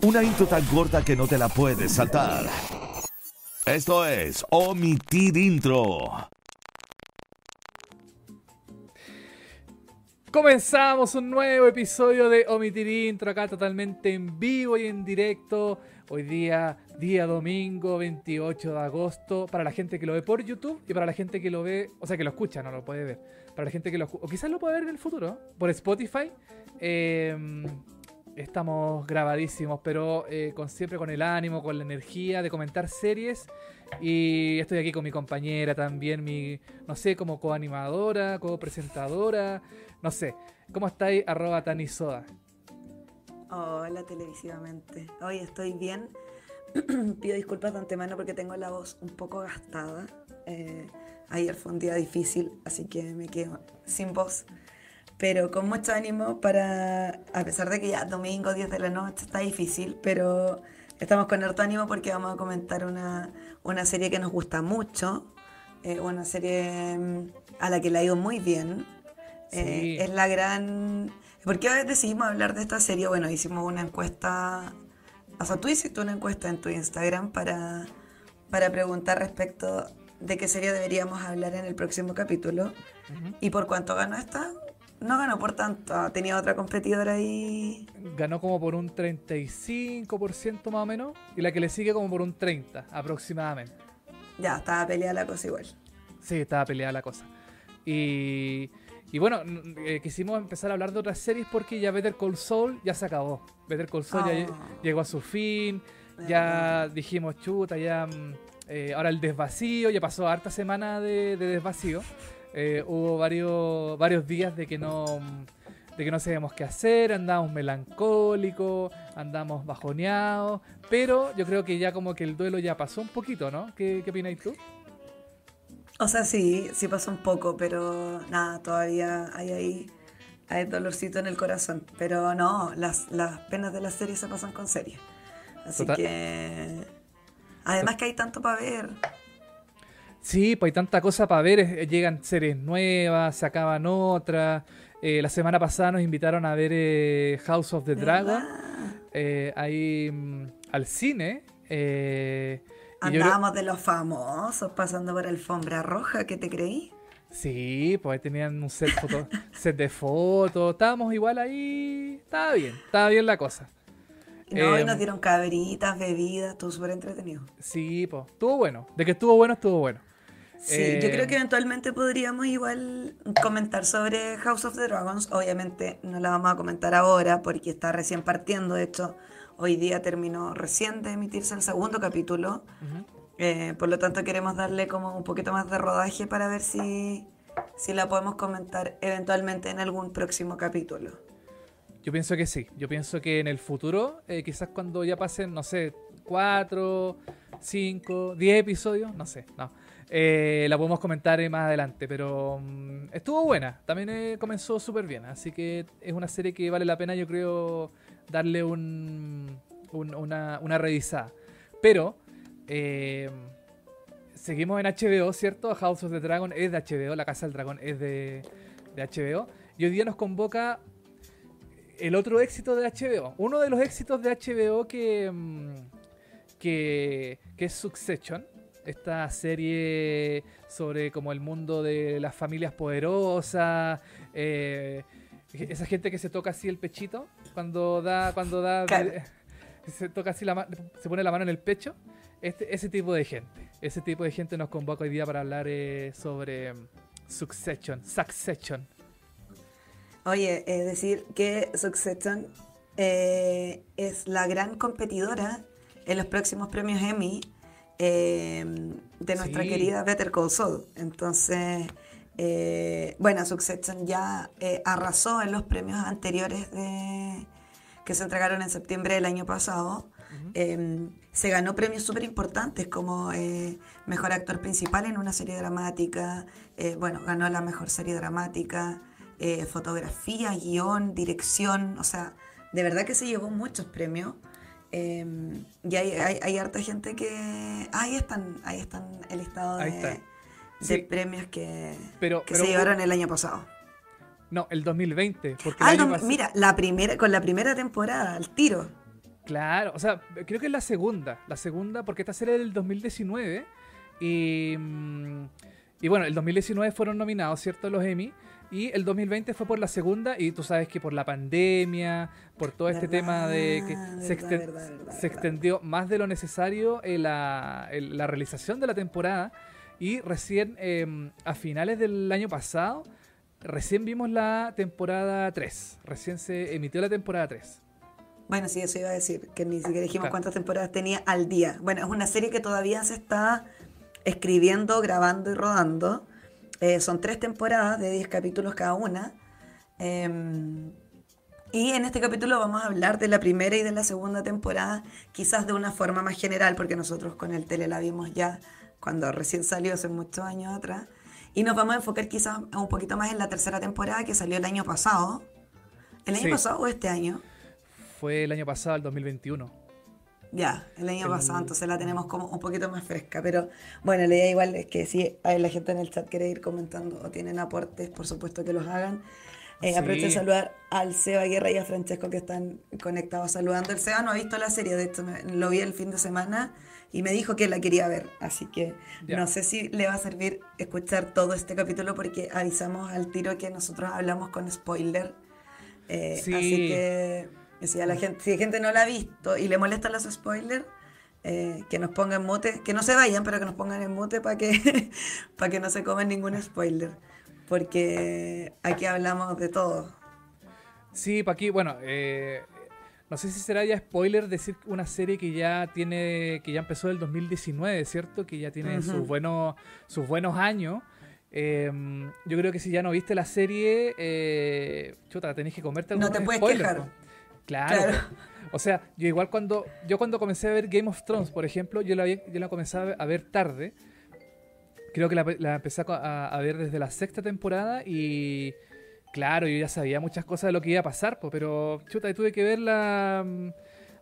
Una intro tan corta que no te la puedes saltar. Esto es Omitir Intro. Comenzamos un nuevo episodio de Omitir Intro, acá totalmente en vivo y en directo. Hoy día, día domingo 28 de agosto, para la gente que lo ve por YouTube y para la gente que lo ve, o sea, que lo escucha, no lo puede ver. Para la gente que lo o quizás lo puede ver en el futuro, por Spotify. Eh, estamos grabadísimos, pero eh, con, siempre con el ánimo, con la energía de comentar series. Y estoy aquí con mi compañera también, mi, no sé, como coanimadora, co-presentadora, no sé. ¿Cómo estáis? Arroba Tanisoda. Hola, televisivamente. Hoy estoy bien. Pido disculpas de antemano porque tengo la voz un poco gastada. Eh, ayer fue un día difícil, así que me quedo sin voz. Pero con mucho ánimo para, a pesar de que ya domingo 10 de la noche está difícil, pero estamos con harto ánimo porque vamos a comentar una, una serie que nos gusta mucho, eh, una serie mm, a la que le ha ido muy bien. Eh, es la gran... ¿Por qué decidimos hablar de esta serie? Bueno, hicimos una encuesta, o sea, tú hiciste una encuesta en tu Instagram para, para preguntar respecto de qué serie deberíamos hablar en el próximo capítulo. ¿Y por cuánto ganó esta? No ganó por tanto, tenía otra competidora ahí. Ganó como por un 35% más o menos, y la que le sigue como por un 30% aproximadamente. Ya, estaba peleada la cosa igual. Sí, estaba peleada la cosa. Y, y bueno, eh, quisimos empezar a hablar de otras series porque ya Better Call Saul ya se acabó. Better Call Saul ya Oh. llegó a su fin. Ya dijimos, chuta, ya. mm, eh, ahora el desvacío, ya pasó harta semana de, de desvacío. Eh, hubo varios, varios días de que no. De que no sabíamos qué hacer, andábamos melancólicos, andamos bajoneados, pero yo creo que ya como que el duelo ya pasó un poquito, ¿no? ¿Qué, qué opinas tú? O sea, sí, sí pasó un poco, pero nada, todavía hay ahí, hay dolorcito en el corazón. Pero no, las, las penas de la serie se pasan con serie. Así Total. que... Además que hay tanto para ver. Sí, pues hay tanta cosa para ver, eh, llegan series nuevas, se acaban otras. Eh, la semana pasada nos invitaron a ver eh, House of the Dragon, ahí mm, al cine. eh, creo- Andábamos de los famosos pasando por alfombra roja, ¿qué te creí? sí, pues ahí tenían un set, foto- set de fotos, estábamos igual ahí, estaba bien, estaba bien la cosa. No, y Em, nos dieron cabritas, bebidas, todo súper entretenido. Sí, pues, estuvo bueno, de que estuvo bueno, estuvo bueno. Sí, Eh, yo creo que eventualmente podríamos igual comentar sobre House of the Dragons. Obviamente no la vamos a comentar ahora porque está recién partiendo. De hecho, hoy día terminó recién de emitirse el segundo capítulo. Eh, por lo tanto, queremos darle como un poquito más de rodaje para ver si, si la podemos comentar eventualmente en algún próximo capítulo. Yo pienso que sí. Yo pienso que en el futuro, eh, quizás cuando ya pasen, no sé, cuatro, cinco, diez episodios, no sé, no. Eh, la podemos comentar más adelante, pero mm, estuvo buena. También eh, comenzó súper bien. Así que es una serie que vale la pena, yo creo, darle un- una, una revisada. Pero eh, seguimos en HBO, ¿cierto? House of the Dragon es de HBO, La Casa del Dragón es de, de HBO. Y hoy día nos convoca el otro éxito de HBO. Uno de los éxitos de HBO que, mm, que, que es Succession. Esta serie sobre como el mundo de las familias poderosas. eh, esa gente que se toca así el pechito cuando da, cuando da, Claro. se toca así la se pone la mano en el pecho. Este, ese tipo de gente. Ese tipo de gente nos convoca hoy día para hablar eh, sobre mm, Succession. Succession. Oye, es decir que Succession eh, es la gran competidora en los próximos premios Emmy eh, de nuestra Sí. querida Better Call Saul. Entonces, eh, bueno, Succession ya eh, arrasó en los premios anteriores de, que se entregaron en septiembre del año pasado. Eh, se ganó premios súper importantes como eh, mejor actor principal en una serie dramática, eh, bueno, ganó la mejor serie dramática, fotografía, guion, dirección, o sea, de verdad que se llevó muchos premios. Eh, y hay, hay, hay harta gente que... Ahí están, ahí están el listado de, de Sí. premios que, Pero- que pero- se llevaron el año pasado. No, el 2020. Porque Ah, el año no, mira, la primera, con la primera temporada, al tiro. Claro, o sea, creo que es la segunda. La segunda, porque esta serie del 2019. Y, mm, y bueno, el 2019 fueron nominados, ¿cierto? Los Emmy. Y el 2020 fue por la segunda, y tú sabes que por la pandemia, por todo este tema de que se, exten- verdad, extendió más de lo necesario en la, en la realización de la temporada. Y recién, eh, a finales del año pasado, recién vimos la temporada 3. Recién se emitió la temporada 3. Bueno, sí, eso iba a decir, que ni siquiera dijimos Claro. cuántas temporadas tenía al día. Bueno, es una serie que todavía se está escribiendo, grabando y rodando. Eh, son tres temporadas de 10 capítulos cada una. Em, y en este capítulo vamos a hablar de la primera y de la segunda temporada, quizás de una forma más general, porque nosotros con el tele la vimos ya cuando recién salió hace muchos años atrás. Y nos vamos a enfocar quizás un poquito más en la tercera temporada que salió el año pasado. ¿El año Sí. pasado o este año? Fue el año pasado, el 2021. Ya, el año El- pasado, entonces la tenemos como un poquito más fresca. Pero bueno, la idea igual es que si hay la gente en el chat quiere ir comentando o tienen aportes, por supuesto que los hagan. Eh, Sí. Aprovecho de saludar al Seba Guerra y a Francesco que están conectados saludando. El Seba no ha visto la serie, de hecho me- lo vi el fin de semana y me dijo que la quería ver. Así que no sé si le va a servir escuchar todo este capítulo porque avisamos al tiro que nosotros hablamos con spoiler. Eh, Sí. Así que si, a la gente, si la gente no la ha visto y le molestan los spoilers, eh, que nos pongan mute, que no se vayan, pero que nos pongan en mute para que, para que no se coman ningún spoiler. Porque aquí hablamos de todo. Sí, pa' aquí, bueno, eh, no sé si será ya spoiler decir una serie que ya tiene, que ya empezó el 2019, ¿cierto? Que ya tiene sus buenos, sus buenos años. Eh, yo creo que si ya no viste la serie, eh, chuta, tenés que comerte No algunos te puedes quejar. Claro. O sea, yo igual cuando yo cuando comencé a ver Game of Thrones, por ejemplo, yo la, yo la comencé a ver- tarde. Creo que la, la empecé a, a- ver desde la sexta temporada y claro, yo ya sabía muchas cosas de lo que iba a pasar, po, pero chuta, tuve que verla mm,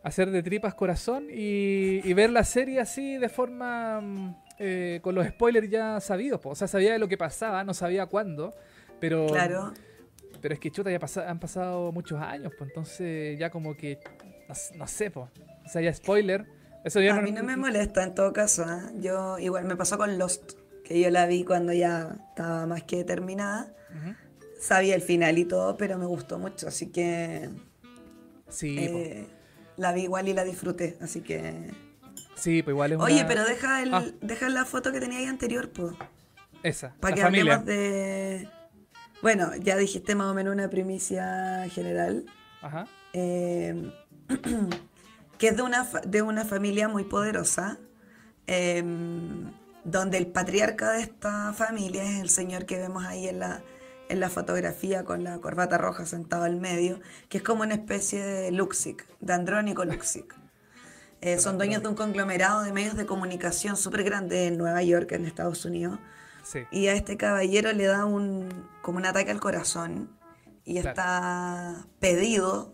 hacer de tripas corazón y, y ver la serie así de forma mm, eh, con los spoilers ya sabidos, po. o sea, sabía de lo que pasaba, no sabía cuándo, pero Claro. Pero es que chuta, ya han pasado muchos años, pues entonces ya como que no, sé, pues, o sea, ya spoiler, eso ya A mí no me molesta en todo caso. ¿ah? Yo igual me pasó con Lost, que yo la vi cuando ya estaba más que terminada. Sabía el final y todo, pero me gustó mucho, así que Sí, eh, la vi igual y la disfruté, así que... sí, pues igual es una... Oye, pero deja, el, Ah. deja la foto que tenía ahí anterior, pues. Esa, Para que familia. hablemos de. Bueno, ya dijiste más o menos una primicia general. Ajá. eh, que es de una, de una familia muy poderosa. eh, donde el patriarca de esta familia es el señor que vemos ahí en la, en la fotografía con la corbata roja sentado al medio, que es como una especie de Luxic, de Andrónico Luxic. Eh, son dueños de un conglomerado de medios de comunicación súper grande en Nueva York, en Estados Unidos. Sí. Y a este caballero le da un como un ataque al corazón y Claro. está pedido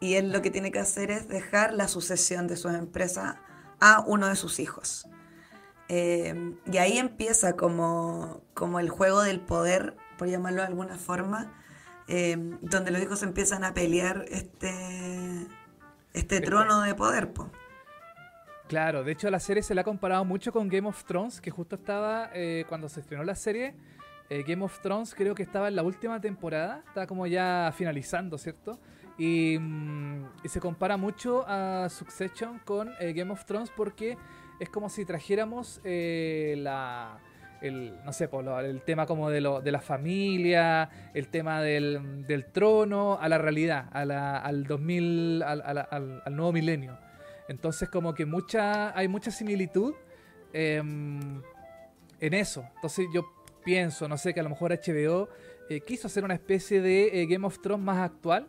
y él lo que tiene que hacer es dejar la sucesión de sus empresas a uno de sus hijos. Eh, y ahí empieza como, como el juego del poder, por llamarlo de alguna forma, eh, donde los hijos empiezan a pelear este, este trono de poder. po. Claro, de hecho la serie se la ha comparado mucho con Game of Thrones, que justo estaba eh, cuando se estrenó la serie. eh, Game of Thrones creo que estaba en la última temporada, estaba como ya finalizando, ¿cierto? Y, mm, se compara mucho a Succession con eh, Game of Thrones porque es como si trajéramos eh, la... El, no sé, el tema como de, lo, de la familia, el tema del, del trono, a la realidad, al 2000, al- a la- al- al nuevo milenio. Entonces como que mucha, hay mucha similitud em, en eso. Entonces yo pienso, no sé, que a lo mejor HBO eh, quiso hacer una especie de eh, Game of Thrones más actual,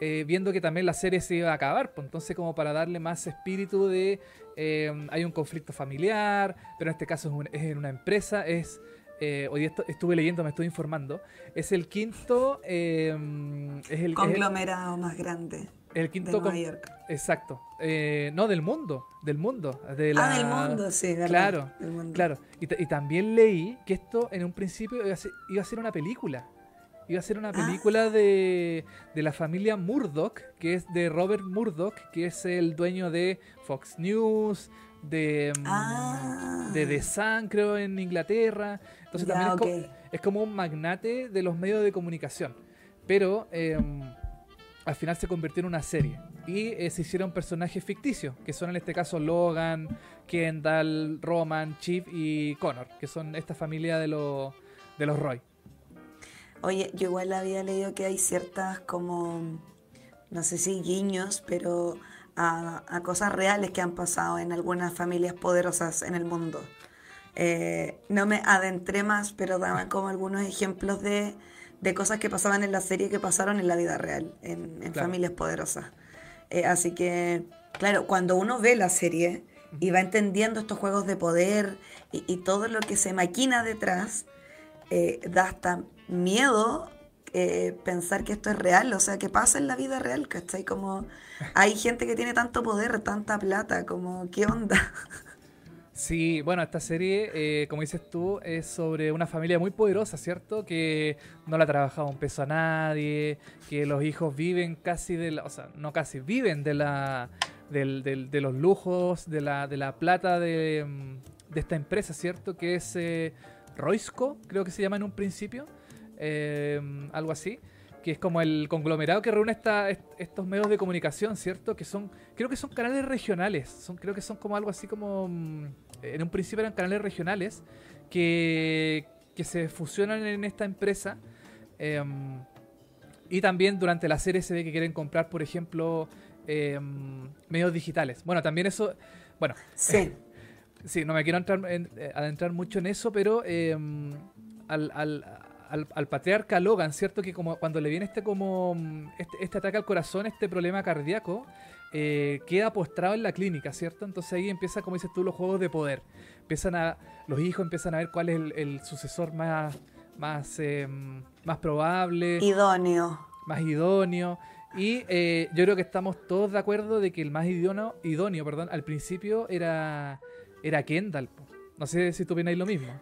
eh, viendo que también la serie se iba a acabar. Pues entonces como para darle más espíritu de em, hay un conflicto familiar, pero en este caso es, un- es en una empresa, es... eh, hoy esto- estuve leyendo, me estoy informando. Es el quinto. em, es el- Conglomerado más grande el de quinto. Nueva con- York. Exacto. Eh, no, del mundo. Del mundo. De la, Ah, del mundo, sí, verdad, Claro, del mundo. claro. Y, ta- y también leí que esto en un principio iba a ser, iba a ser una película. Iba a ser una película de, de la familia Murdoch, que es de Robert Murdoch, que es el dueño de Fox News, de, mm, Ah. de The Sun, creo, en Inglaterra. Entonces Ya, también es, como un magnate de los medios de comunicación. Pero eh, al final se convirtió en una serie. Y eh, se hicieron personajes ficticios, que son en este caso Logan, Kendall, Roman, Chip y Connor, que son esta familia de, los de los Roy. Oye, yo igual había leído que hay ciertas como, no sé si guiños, pero a, a cosas reales que han pasado en algunas familias poderosas en el mundo. Eh, no me adentré más, pero daban como algunos ejemplos de, de cosas que pasaban en la serie que pasaron en la vida real, en, en Claro. familias poderosas. Eh, así que, claro, cuando uno ve la serie y va entendiendo estos juegos de poder y, y todo lo que se maquina detrás, eh, da hasta miedo eh, pensar que esto es real, o sea, que pasa en la vida real, ¿cachai? Como hay gente que tiene tanto poder, tanta plata, como, ¿qué onda? Sí, bueno, esta serie, eh, como dices tú, es sobre una familia muy poderosa, ¿cierto? Que no le ha trabajado un peso a nadie, que los hijos viven casi de la, o sea, no casi, viven de la, del- del- de los lujos, de la, de la plata de, mm, esta empresa, ¿cierto? Que es eh, Roisco, creo que se llama en un principio, eh, algo así. Que es como el conglomerado que reúne esta- est- estos medios de comunicación, ¿cierto? Que son, creo que son canales regionales. Son, creo que son como algo así como. En un principio eran canales regionales que, que se fusionan en esta empresa. em, y también durante la serie se ve que quieren comprar, por ejemplo, em, medios digitales. Bueno, también eso. Bueno, Sí, Sí, no me quiero entrar en- eh, adentrar mucho en eso, pero eh, al, al, al- al patriarca Logan, ¿cierto? Que como cuando le viene este como mm, este, este ataque al corazón, este problema cardíaco, eh, queda postrado en la clínica, ¿cierto? Entonces ahí empieza, como dices tú, los juegos de poder. Empiezan a, los hijos empiezan a ver cuál es el, el sucesor más, más, eh, más probable idóneo. más idóneo. Y eh, yo creo que estamos todos de acuerdo de que el más idóneo, idóneo perdón, al principio era, era Kendall. No sé si tú opináis lo mismo.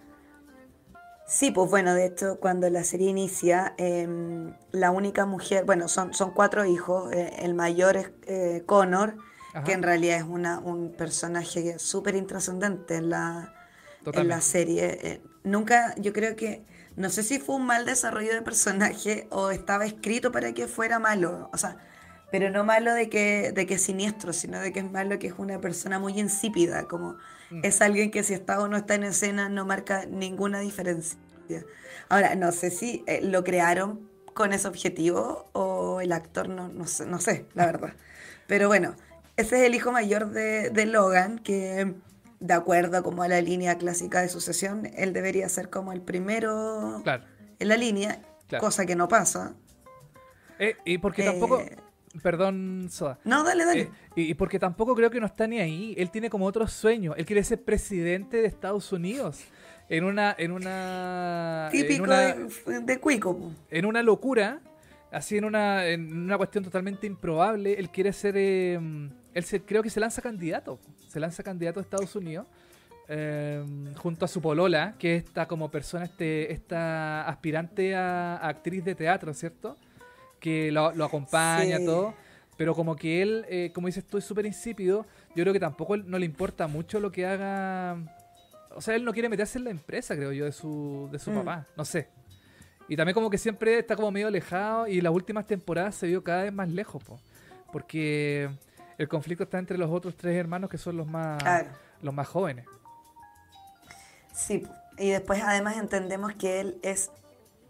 Sí, pues bueno, de hecho, cuando la serie inicia, em, la única mujer, bueno, son, son cuatro hijos, eh, el mayor es eh, Connor, Ajá. que en realidad es una, un personaje súper intrascendente en la, en la serie. Eh, nunca, yo creo que, no sé si fue un mal desarrollo de personaje o estaba escrito para que fuera malo, o sea, pero no malo de que, de que es siniestro, sino de que es malo que es una persona muy insípida, como. Es alguien que si está o no está en escena no marca ninguna diferencia. Ahora, no sé si eh, lo crearon con ese objetivo o el actor, no, no, sé, no sé, la verdad. Pero bueno, ese es el hijo mayor de, de Logan, que de acuerdo como a la línea clásica de sucesión, él debería ser como el primero Claro. en la línea, Claro. cosa que no pasa. Eh, y porque Eh, tampoco. Perdón, Soda. No, dale, dale. Eh, y, porque tampoco creo que no está ni ahí. Él tiene como otros sueños. Él quiere ser presidente de Estados Unidos. En una. En una. en Típico una- de, de Cuico. en una locura, así en una, en una cuestión totalmente improbable, él quiere ser, eh, él se, creo que se lanza candidato, se lanza candidato a Estados Unidos, eh, junto a su polola, que es esta como persona, este, esta aspirante a, a actriz de teatro, ¿cierto? Que lo, lo acompaña, Sí. todo. Pero como que él, eh, como dices tú, es súper insípido, yo creo que tampoco no le importa mucho lo que haga... O sea, él no quiere meterse en la empresa, creo yo, de su, de su Mm. papá. No sé. Y también como que siempre está como medio alejado y las últimas temporadas se vio cada vez más lejos, po. porque el conflicto está entre los otros tres hermanos que son los más, Claro. los más jóvenes. Sí, y después además entendemos que él es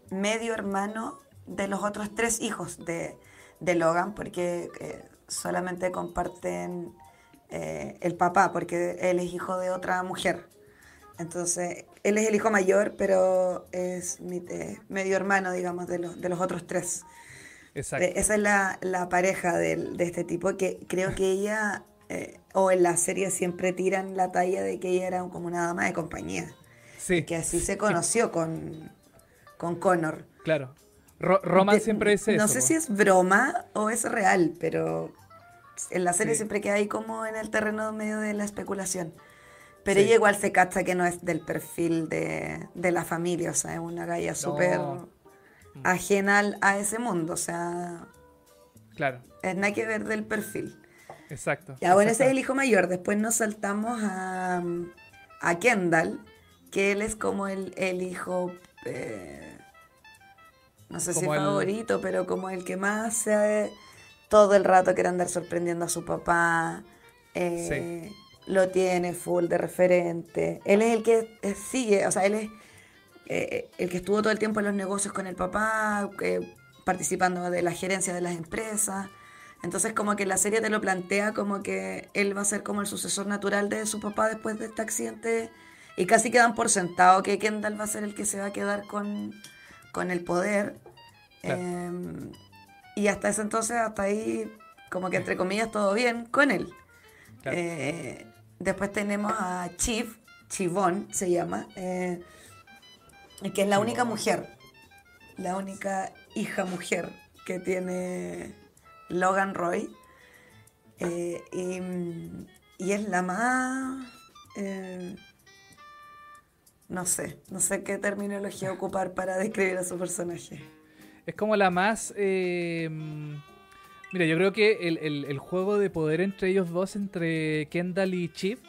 medio hermano de los otros tres hijos de, de Logan, porque eh, solamente comparten eh, el papá, porque él es hijo de otra mujer. Entonces, él es el hijo mayor, pero es mi- eh, medio hermano, digamos, de los, de los otros tres. Exacto. Esa es la, la pareja del- de, este tipo, que creo que ella, eh, o en la serie siempre tiran la talla de que ella era como una dama de compañía. sí, Que así se conoció con, con Connor. claro. Ro- Roman De- siempre No eso. sé po. si es broma o es real, pero en la serie Sí. siempre queda ahí como en el terreno medio de la especulación. Pero Sí. ella igual se cacha que no es del perfil de, de la familia, o sea, es una galla súper ajena al- a ese mundo, o sea, Claro, es nada que ver del perfil. exacto. Ya, bueno, ese es el hijo mayor. Después nos saltamos a, a Kendall, que él es como el, el hijo, eh, no sé si el- favorito, pero como el que más se, todo el rato quiere andar sorprendiendo a su papá. eh, Lo tiene full de referente. Él es el que sigue, o sea, él es eh, el que estuvo todo el tiempo en los negocios con el papá, eh, participando de la gerencia de las empresas. Entonces como que la serie te lo plantea como que él va a ser como el sucesor natural de su papá después de este accidente y casi quedan por sentado que Kendall va a ser el que se va a quedar con, con el poder. Claro. Em, y hasta ese entonces, hasta ahí, como que entre comillas, todo bien con él. Claro. Eh, después tenemos a Chief, Chivón se llama, eh, que es la única mujer, la única hija mujer que tiene Logan Roy. Eh, y, y es la más... no sé, no sé qué terminología ocupar para describir a su personaje. Es como la más... eh, mira, yo creo que el, el- el juego de poder entre ellos dos, entre Kendall y Chip,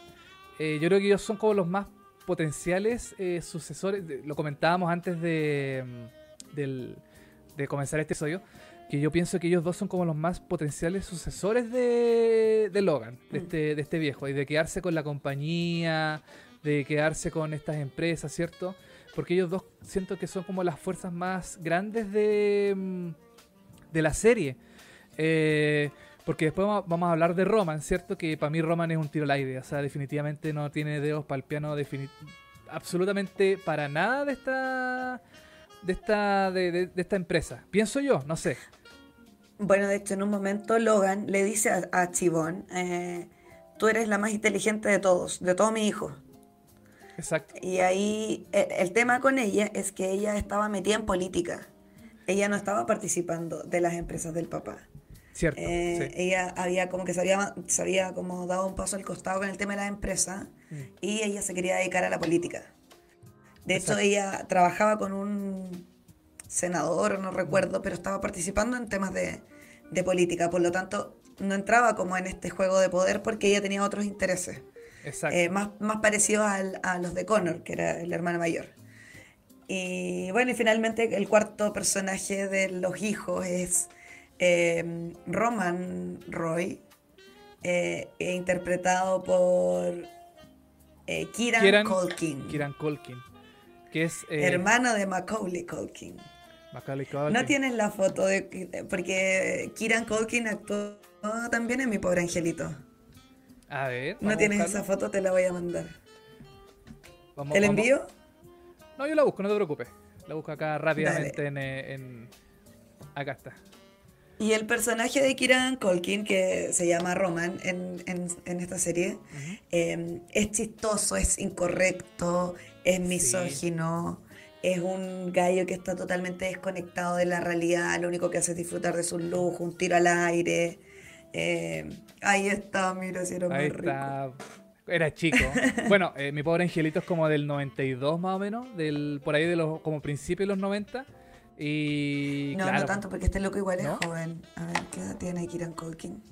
eh, yo creo que ellos son como los más potenciales eh, sucesores. de- lo comentábamos antes de, mm, del- de comenzar este episodio, que yo pienso que ellos dos son como los más potenciales sucesores de, de Logan, de Mm. este, de este viejo, y de quedarse con la compañía, de quedarse con estas empresas, ¿cierto? Porque ellos dos siento que son como las fuerzas más grandes de, mm, de la serie. Eh, porque después vamos a- hablar de Roman, ¿cierto? Que para mí Roman es un tiro al aire. O sea, definitivamente no tiene dedos para el piano. absolutamente para nada de esta. De esta, de, esta empresa. Pienso yo, no sé. Bueno, de hecho, en un momento Logan le dice a, a Chivón, eh, tú eres la más inteligente de todos, de todos mis hijos. Exacto. Y ahí el, el tema con ella es que ella estaba metida en política. Ella no estaba participando de las empresas del papá. Cierto. Eh, sí. Ella había como que se había, se había como dado un paso al costado con el tema de las empresas Mm. y ella se quería dedicar a la política. De hecho, Exacto. ella trabajaba con un senador, no recuerdo, pero estaba participando en temas de, de política. Por lo tanto, no entraba como en este juego de poder porque ella tenía otros intereses. Exacto. Eh, más, más parecidos al- a los de Connor, que era el hermano mayor. Y bueno, y finalmente el cuarto personaje de los hijos es eh, Roman Roy, eh, interpretado por eh, Kieran, Kieran- Culkin, Kieran Culkin. Que es. eh, hermano de Macaulay Culkin. Macaulay Culkin. No tienes la foto de porque Kieran Culkin actuó también en Mi Pobre Angelito. A ver. No tienes buscarlo. esa foto, te la voy a mandar. Vamos- ¿Te la vamos- envío? No, yo la busco, no te preocupes. La busco acá rápidamente en, eh, en- Acá está. Y el personaje de Kieran Culkin, que se llama Roman en, en- en esta serie, eh, es chistoso, es incorrecto, es misógino, es un gallo que está totalmente desconectado de la realidad, lo único que hace es disfrutar de sus lujos, un tiro al aire. Eh, ahí está, mira si era Ahí rico. está. Era chico. bueno, eh, mi pobre angelito es como del 92 más o menos, del por ahí de los como principios de los 90 y No, claro, no tanto, porque este loco igual es joven. A ver, ¿qué edad tiene Kieran Culkin?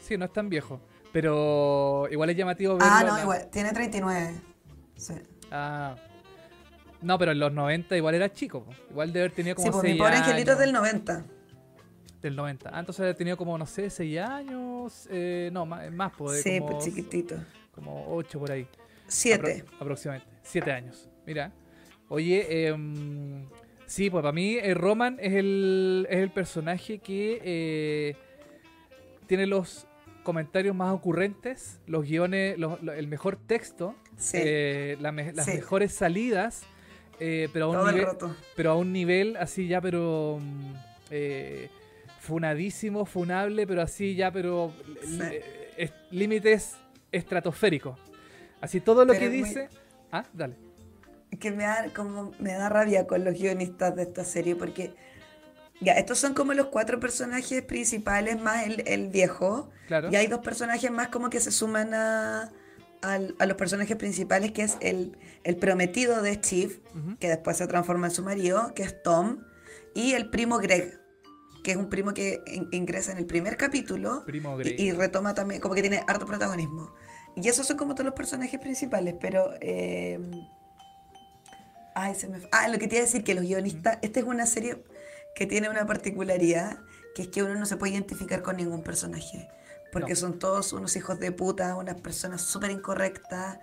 Sí, no es tan viejo, pero igual es llamativo verlo. Ah, no, la- igual, tiene 39. Sí. Ah. No, pero en los 90 igual era chico. Igual de haber tenido como Sí, pues mi 6 pobre años. angelito es del 90. Del 90. Ah, entonces haber tenido como, no sé, 6 años. eh, no, más, más pues, Sí, como, pues chiquitito. como 8 por ahí. Siete. Apro- aproximadamente. Siete años. Mira. Oye, em, sí, pues para mí eh, Roman es el, es el personaje que eh, tiene los comentarios más ocurrentes, los guiones, los- el mejor texto, Sí. eh, la me- las Sí. mejores salidas, eh, pero, a un nivel, pero a un nivel así ya, pero mm, eh, funadísimo, funable, pero así ya, pero Sí. eh, es- límites estratosféricos. Así todo lo Pero que muy- dice... Ah, dale. que me da como me da rabia con los guionistas de esta serie porque ya estos son como los cuatro personajes principales más el, el viejo Claro. y hay dos personajes más como que se suman a, a los personajes principales que es el, el prometido de Steve que después se transforma en su marido que es Tom y el primo Greg, que es un primo que ingresa en el primer capítulo Y, retoma también, como que tiene harto protagonismo. Y esos son como todos los personajes principales, pero... Eh, ay, se me... Ah, lo que te iba a decir, que los guionistas... Esta es una serie que tiene una particularidad, que es que uno no se puede identificar con ningún personaje. Porque son todos unos hijos de puta, unas personas súper incorrectas,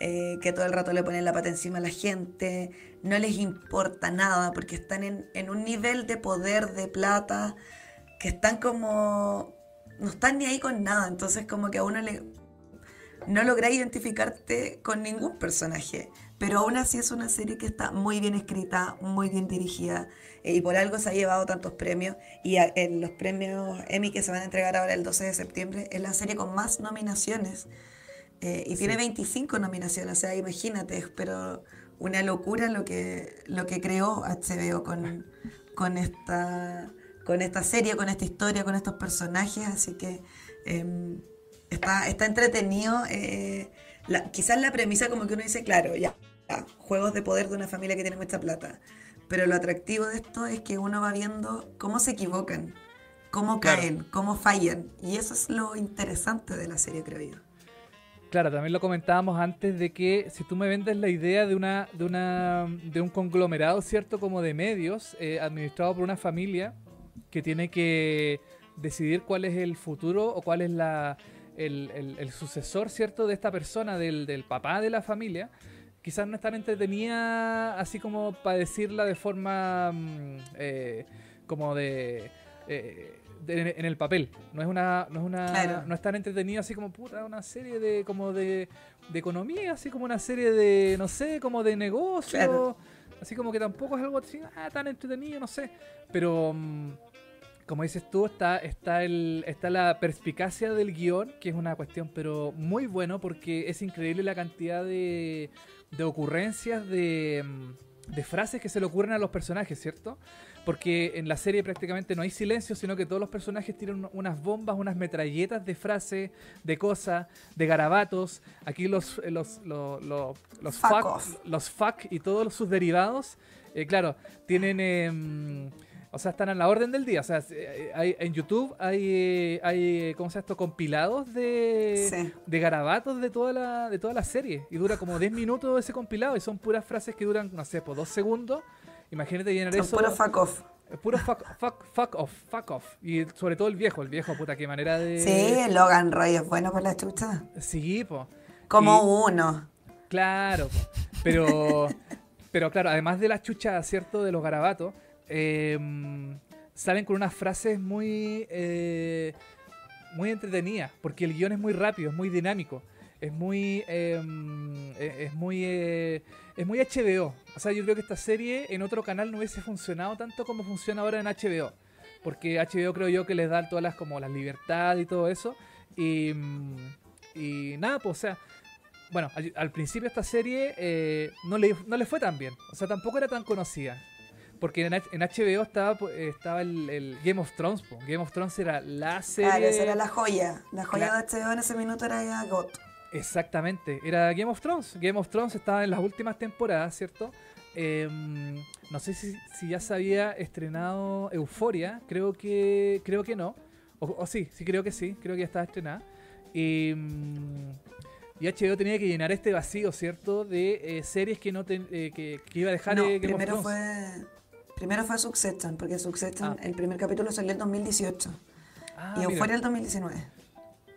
eh, que todo el rato le ponen la pata encima a la gente, no les importa nada, porque están en, un nivel de poder, de plata, que están como... no están ni ahí con nada. Entonces como que a uno no logré identificarte con ningún personaje, pero aún así es una serie que está muy bien escrita, muy bien dirigida eh, y por algo se ha llevado tantos premios. Y en los premios Emmy que se van a entregar ahora el 12 de septiembre es la serie con más nominaciones eh, y tiene 25 nominaciones, o sea, imagínate, pero una locura lo que, lo que creó HBO con, con, esta, con esta serie, con esta historia, con estos personajes, así que... Em, Está, está entretenido. Eh, quizás la premisa como que uno dice, claro, ya, juegos de poder de una familia que tiene mucha plata. Pero lo atractivo de esto es que uno va viendo cómo se equivocan, cómo caen, cómo fallan. Y eso es lo interesante de la serie, creo yo. Claro, también lo comentábamos antes de que si tú me vendes la idea de una de una de un conglomerado, cierto, como de medios eh, administrado por una familia que tiene que decidir cuál es el futuro o cuál es la el, sucesor, ¿cierto?, de esta persona, del, papá de la familia, quizás no es tan entretenida así como para decirla de forma mm, eh, como de, eh, en el papel. No es una, no es una, no es tan entretenida así como puta, una serie de como de, economía, así como una serie de, no sé, como de negocio. Así como que tampoco es algo así, ah, tan entretenido, no sé. Pero mm, como dices tú, está, está, el, está la perspicacia del guion, que es una cuestión pero muy bueno porque es increíble la cantidad de, de ocurrencias, de, de, frases que se le ocurren a los personajes, ¿cierto? Porque en la serie prácticamente no hay silencio, sino que todos los personajes tienen unas bombas, unas metralletas de frases, de cosas, de garabatos. Aquí los, los, los, los, los, fuck, los fuck y todos sus derivados, eh, claro, tienen... Em, o sea, están a la orden del día. O sea, eh, hay, en YouTube hay, hay ¿cómo se llama esto? Compilados de, de garabatos de toda, la, de toda la serie. Y dura como 10 minutos ese compilado. Y son puras frases que duran, no sé, por dos segundos. Imagínate llenar eso. Puro fuck off. Puro fuck, fuck, fuck off, fuck off. Y sobre todo el viejo, el viejo, puta, qué manera de. Sí, Logan Roy es bueno por la chucha. Sí, po. Como uno. Claro, po. Pero, pero claro, además de la chucha, ¿cierto? De los garabatos eh, salen con unas frases muy, eh, muy entretenidas, porque el guion es muy rápido, es muy dinámico, es muy, em, e, es muy, eh, es muy HBO. O sea, yo creo que esta serie en otro canal no hubiese funcionado tanto como funciona ahora en HBO, porque HBO creo yo que les da todas las como las libertades y todo eso, y, y nada, pues, o sea bueno, al, principio esta serie eh, no, le, no le fue tan bien. O sea, tampoco era tan conocida. Porque en, HBO estaba, estaba el, Game of Thrones. Game of Thrones era la serie. Claro, esa era la joya. La joya de HBO en ese minuto era GOT. Exactamente, era Game of Thrones. Game of Thrones estaba en las últimas temporadas, ¿cierto? Em, no sé si, ya se había estrenado Euforia, creo que creo que no. O, sí, sí creo que sí, creo que ya estaba estrenada. Y, mm, y HBO tenía que llenar este vacío, ¿cierto? De eh, series que no eh, que, iba a dejar no, primero fue Primero fue Succession, porque Succession, ah. el primer capítulo salió en 2018. Ah, y Euphoria en el 2019.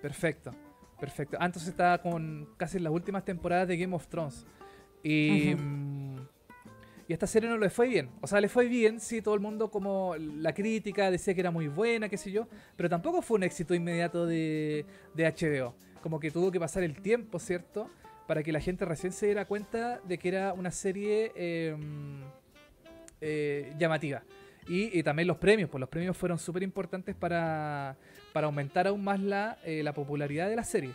Perfecto, perfecto. Ah, entonces estaba con casi las últimas temporadas de Game of Thrones. Y, mm, y esta serie no le fue bien. O sea, le fue bien, sí, todo el mundo como la crítica decía que era muy buena, qué sé yo. Pero tampoco fue un éxito inmediato de, de HBO. Como que tuvo que pasar el tiempo, ¿cierto? Para que la gente recién se diera cuenta de que era una serie... Eh, eh, llamativa. Y, también los premios, pues los premios fueron súper importantes para, para, aumentar aún más la, eh, la, popularidad de la serie.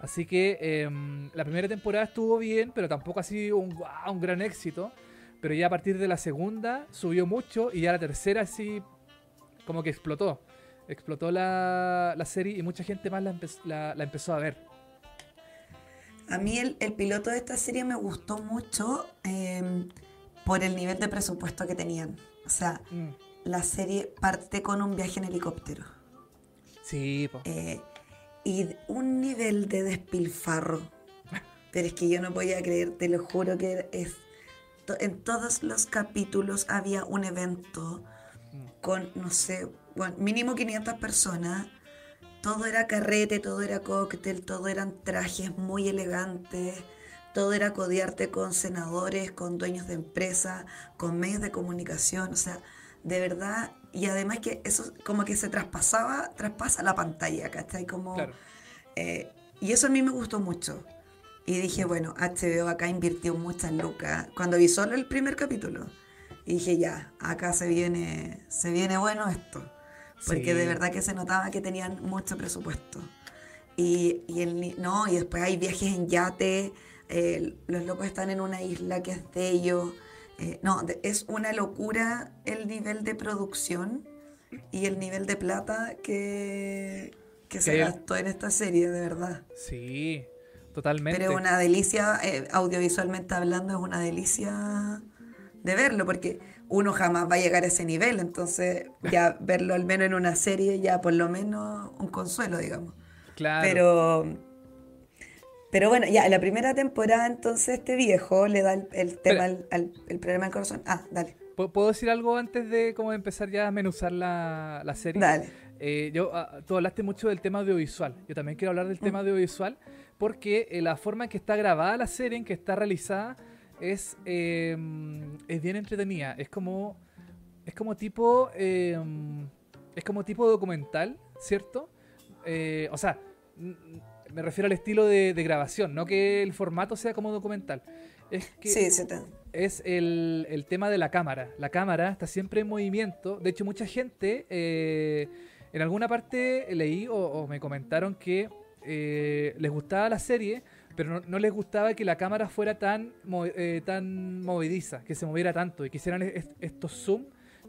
Así que em, la primera temporada estuvo bien, pero tampoco ha sido un, un gran éxito. Pero ya a partir de la segunda subió mucho y ya la tercera sí como que explotó. Explotó la, la serie y mucha gente más la, la, empezó a ver. A mí el, el, piloto de esta serie me gustó mucho. Eh, por el nivel de presupuesto que tenían. O sea, mm. la serie parte con un viaje en helicóptero. Sí, po. Eh, y un nivel de despilfarro. Pero es que yo no podía creer, te lo juro que es. to- En todos los capítulos había un evento con, no sé, bueno, mínimo 500 personas. Todo era carrete, todo era cóctel, todo eran trajes muy elegantes. Todo era codearte con senadores, con dueños de empresas, con medios de comunicación. O sea, de verdad. Y además que eso como que se traspasaba, traspasa la pantalla, ¿cachai? Como, Claro. eh, y eso a mí me gustó mucho. Y dije, bueno, HBO acá invirtió muchas lucas. Cuando vi solo el primer capítulo, y dije, ya, acá se viene, se viene bueno esto. Porque Sí. de verdad que se notaba que tenían mucho presupuesto. Y, y el, no, y después hay viajes en yate, eh, los locos están en una isla que es de ellos. Eh, no, es una locura el nivel de producción y el nivel de plata que, que se gastó en esta serie, de verdad. Sí, totalmente. Pero es una delicia, eh, audiovisualmente hablando, es una delicia de verlo, porque uno jamás va a llegar a ese nivel, entonces ya verlo al menos en una serie, ya por lo menos un consuelo, digamos. Claro. Pero, pero bueno, ya en la primera temporada, entonces este viejo le da el, el tema, al, al- el problema del corazón. Ah, dale, ¿Pu- ¿Puedo decir algo antes de como empezar ya a menuzar la, la serie? dale. Eh, yo, ah, tú hablaste mucho del tema audiovisual. Yo también quiero hablar del tema audiovisual porque eh, la forma en que está grabada la serie, en que está realizada, es, eh, es bien entretenida. Es como, es como tipo, eh, es como tipo documental, ¿cierto? Eh, o sea, me refiero al estilo de, de grabación, no que el formato sea como documental. Es que Sí, sí, es el, el tema de la cámara. La cámara está siempre en movimiento. De hecho, mucha gente, eh, en alguna parte leí o, o me comentaron que eh, les gustaba la serie, pero no, no les gustaba que la cámara fuera tan, eh, tan movediza, que se moviera tanto y que hicieran est- estos zoom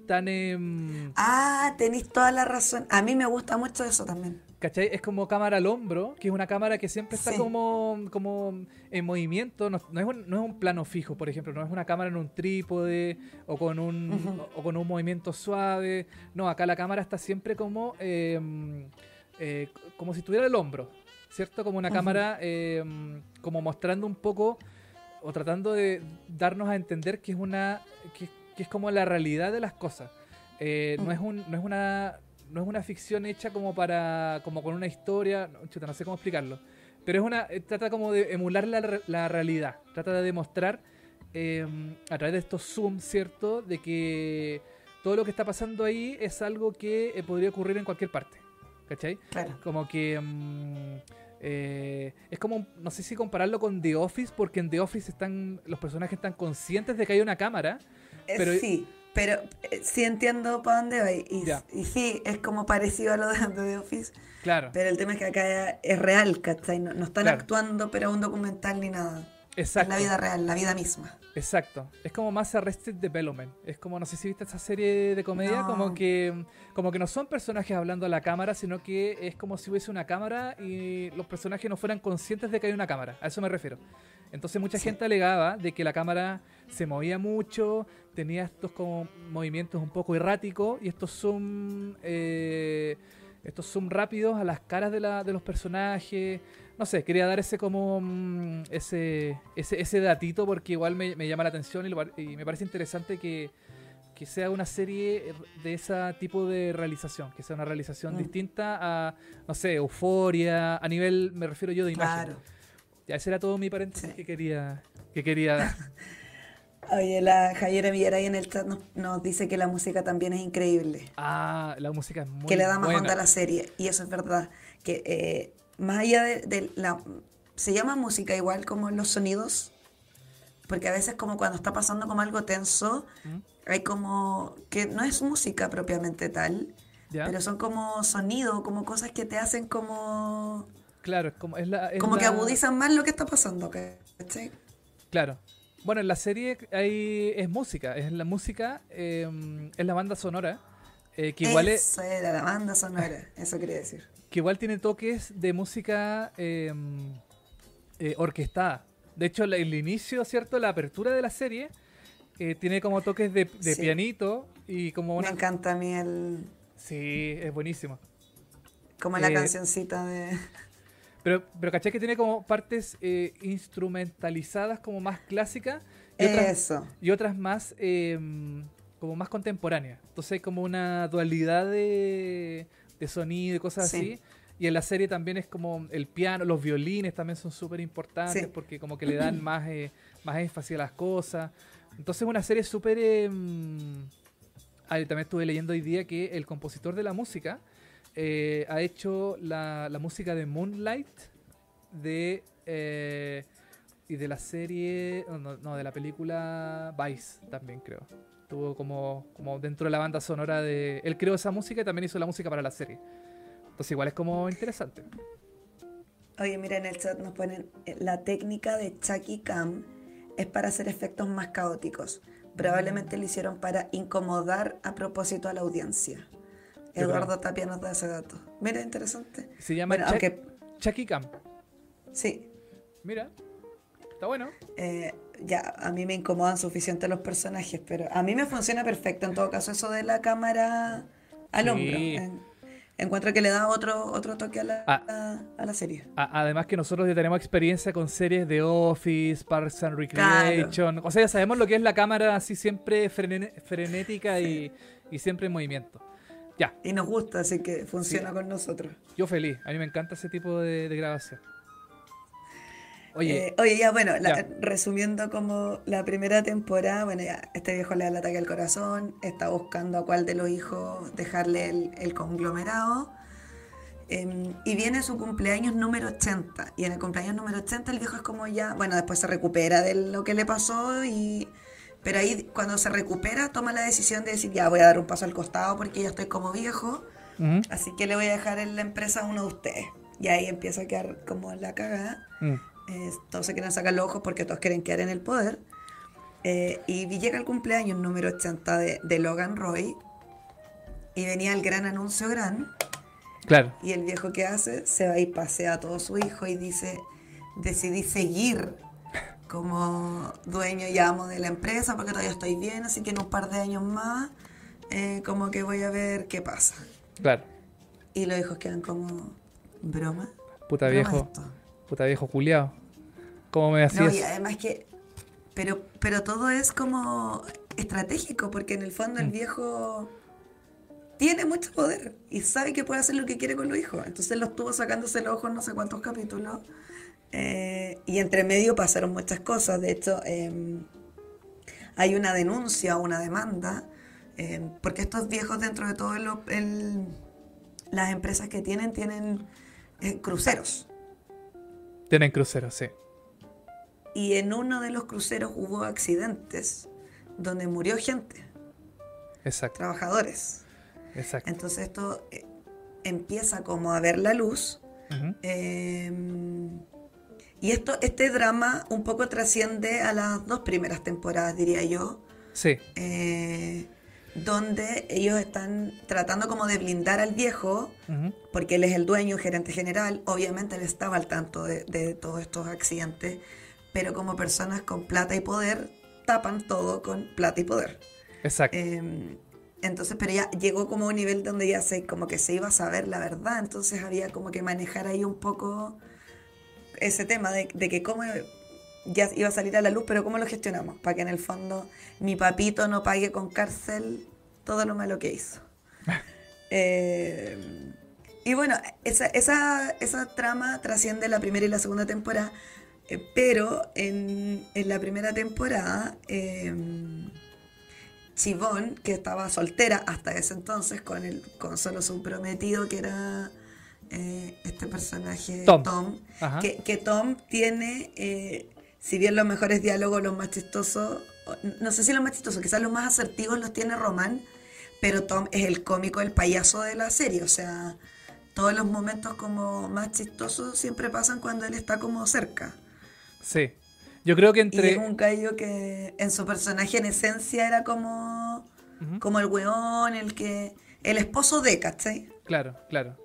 tan... em, Ah, tenéis toda la razón. A mí me gusta mucho eso también. ¿Cachai? Es como cámara al hombro, que es una cámara que siempre está Sí. como, como en movimiento, no, no es un, no es un plano fijo, por ejemplo, no es una cámara en un trípode o con un, o, o con un movimiento suave. No, acá la cámara está siempre como, eh, eh, como si tuviera el hombro, ¿cierto? Como una cámara eh, como mostrando un poco o tratando de darnos a entender que es una que, que es como la realidad de las cosas. Eh, no, Mm. es un, no es una no es una ficción hecha como para como con una historia, no, chuta, no sé cómo explicarlo, pero es una eh, trata como de emular la, la realidad, trata de demostrar eh, a través de estos zooms, ¿cierto? De que todo lo que está pasando ahí es algo que eh, podría ocurrir en cualquier parte, ¿cachai? Claro. Como que mm, eh, es como, no sé si compararlo con The Office, porque en The Office están los personajes están conscientes de que hay una cámara, Pero- sí, pero eh, sí entiendo para dónde va. Y, Ya. y sí, es como parecido a lo de, de The Office. claro, Pero el tema es que acá es real, ¿cachai? No, no están Claro. actuando, pero un documental ni nada. exacto. Es la vida real, la vida misma. Exacto. Es como más Arrested Development. Es como, no sé si viste esa serie de comedia, No. como que como que no son personajes hablando a la cámara, sino que es como si hubiese una cámara y los personajes no fueran conscientes de que hay una cámara. A eso me refiero. Entonces mucha Sí. gente alegaba de que la cámara se movía mucho, tenía estos como movimientos un poco erráticos y estos zoom eh, estos zoom rápidos a las caras de, la, de los personajes. No sé, quería dar ese como mm, ese, ese, ese datito porque igual me, me llama la atención y, lo y me parece interesante que, que sea una serie de ese tipo de realización, que sea una realización Mm. distinta a, no sé, euforia, a nivel, me refiero yo de imagen. Claro. Ya, ese era todo mi paréntesis Sí. que quería, que quería dar. Oye, la Javiera Villaray en el chat nos, nos dice que la música también es increíble. Ah, la música es muy que le da más buena. onda a la serie. Y eso es verdad. Que eh, más allá de, de la... Se llama música igual como los sonidos. Porque a veces como cuando está pasando como algo tenso, ¿Mm? hay como... que no es música propiamente tal, ¿Ya? pero son como sonidos, como cosas que te hacen como... Claro, es como, es la, es como que la- agudizan más lo que está pasando. ¿cachai? Claro. Bueno, en la serie hay, es música, es la música, eh, es la banda sonora, eh, que, igual es, Eso era la banda sonora, eso quería decir. que igual tiene toques de música eh, eh, orquestada. De hecho, el inicio, ¿cierto? La apertura de la serie eh, tiene como toques de, de Sí. pianito y como Me encanta a mí el, Sí, es buenísimo. como la cancioncita de... Pero, pero caché que tiene como partes eh, instrumentalizadas como más clásicas y otras, Eso. y otras más eh, como más contemporáneas. Entonces hay como una dualidad de, de sonido y cosas Sí. así. Y en la serie también es como el piano, los violines también son súper importantes Sí. porque como que le dan más, eh, más énfasis a las cosas. Entonces es una serie súper... ah, y también estuve leyendo hoy día que el compositor de la música eh, ha hecho la, la música de Moonlight de eh, y de la serie no, no, no, de la película Vice también creo tuvo como como dentro de la banda sonora de él creó esa música y también hizo la música para la serie entonces igual es como interesante Oye, mira, en el chat nos ponen, eh, la técnica de Chucky Cam es para hacer efectos más caóticos. Probablemente lo hicieron para incomodar a propósito a la audiencia. Eduardo. Tapia nos da ese dato. Mira, interesante. se llama Bueno, aunque, Cam sí, mira está bueno eh, ya, a mí me incomodan suficiente los personajes, pero a mí me funciona perfecto en todo caso eso de la cámara al Sí. hombro. En- encuentro que le da otro, otro toque a la, Ah. a la serie. A- además que nosotros ya tenemos experiencia con series de Office, Parks and Recreation. O sea, ya sabemos lo que es la cámara así siempre frenética y, y siempre en movimiento. Ya, Y nos gusta, así que funciona Sí. con nosotros. yo feliz. A mí me encanta ese tipo de, de grabación. Oye, Eh, oye, ya bueno, la- ya. resumiendo como la primera temporada, bueno, ya este viejo le da el ataque al corazón, está buscando a cuál de los hijos dejarle el, el conglomerado. em, y viene su cumpleaños número 80. Y en el cumpleaños número 80 el viejo es como ya, bueno, después se recupera de lo que le pasó y... Pero ahí cuando se recupera toma la decisión de decir, ya voy a dar un paso al costado porque ya estoy como viejo. Así que le voy a dejar en la empresa a uno de ustedes. Y ahí empieza a quedar como la cagada. mm, Eh, todos se quieren sacar los ojos porque todos quieren quedar en el poder. Eh, y llega el cumpleaños número 80 de, de Logan Roy. Y venía el gran anuncio gran. claro. Y el viejo que hace se va y pasea a todo su hijo y dice, decidí seguir como dueño y amo de la empresa porque todavía estoy bien, así que en un par de años más eh, como que voy a ver qué pasa. Claro. Y los hijos quedan como, ¿broma? Puta ¿Broma viejo. esto?". Puta viejo culiao. ¿Cómo me No, hacías? y además que. Pero, pero todo es como estratégico, porque en el fondo el Mm. viejo tiene mucho poder y sabe que puede hacer lo que quiere con los hijos. Entonces lo estuvo sacándose los ojos no sé cuántos capítulos. Eh, y entre medio pasaron muchas cosas. De hecho, eh, hay una denuncia, una demanda, eh, porque estos viejos dentro de todo el- el- las empresas que tienen, tienen eh, cruceros. Tienen crucero, sí. Y en uno de los cruceros hubo accidentes donde murió gente, Exacto. trabajadores. Exacto. Entonces esto eh, empieza como a ver la luz. Y esto, este drama un poco trasciende a las dos primeras temporadas, diría yo, Sí. eh, donde ellos están tratando como de blindar al viejo, porque él es el dueño, gerente general, obviamente él estaba al tanto de, de todos estos accidentes, pero como personas con plata y poder, tapan todo con plata y poder. Exacto. Eh, entonces, pero ya llegó como a un nivel donde ya se, como que se iba a saber la verdad, entonces había como que manejar ahí un poco ese tema de, de que cómo ya iba a salir a la luz, pero cómo lo gestionamos, para que en el fondo mi papito no pague con cárcel todo lo malo que hizo. Eh, y bueno, esa, esa, esa trama trasciende la primera y la segunda temporada, eh, pero en, en la primera temporada, eh, Chivón, que estaba soltera hasta ese entonces, con, el, con solo su prometido, que era eh, este personaje Tom. Que, que Tom tiene, eh, si bien los mejores diálogos, los más chistosos, no sé si los más chistosos, quizás los más asertivos los tiene Román, pero Tom es el cómico, el payaso de la serie, o sea, todos los momentos como más chistosos siempre pasan cuando él está como cerca. Sí. Yo creo que Y entre. es un gallo que en su personaje en esencia era como, como el weón, el que... El esposo de, ¿cachai? Claro, claro.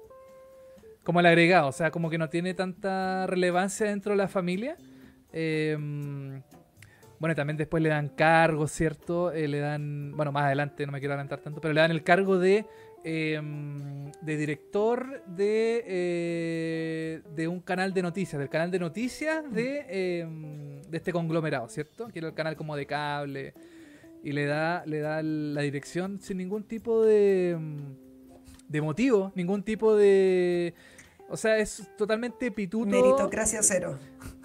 Como el agregado, o sea, como que no tiene tanta relevancia dentro de la familia. Eh, bueno, también después le dan cargo, ¿cierto? Eh, le dan, bueno, más adelante, no me quiero adelantar tanto, pero le dan el cargo de, em, de director de, eh, de un canal de noticias, del canal de noticias de, em, de este conglomerado, ¿cierto? Que era el canal como de cable. Y le da, le da la dirección sin ningún tipo de, de motivo, ningún tipo de o sea, es totalmente pituto. Meritocracia cero.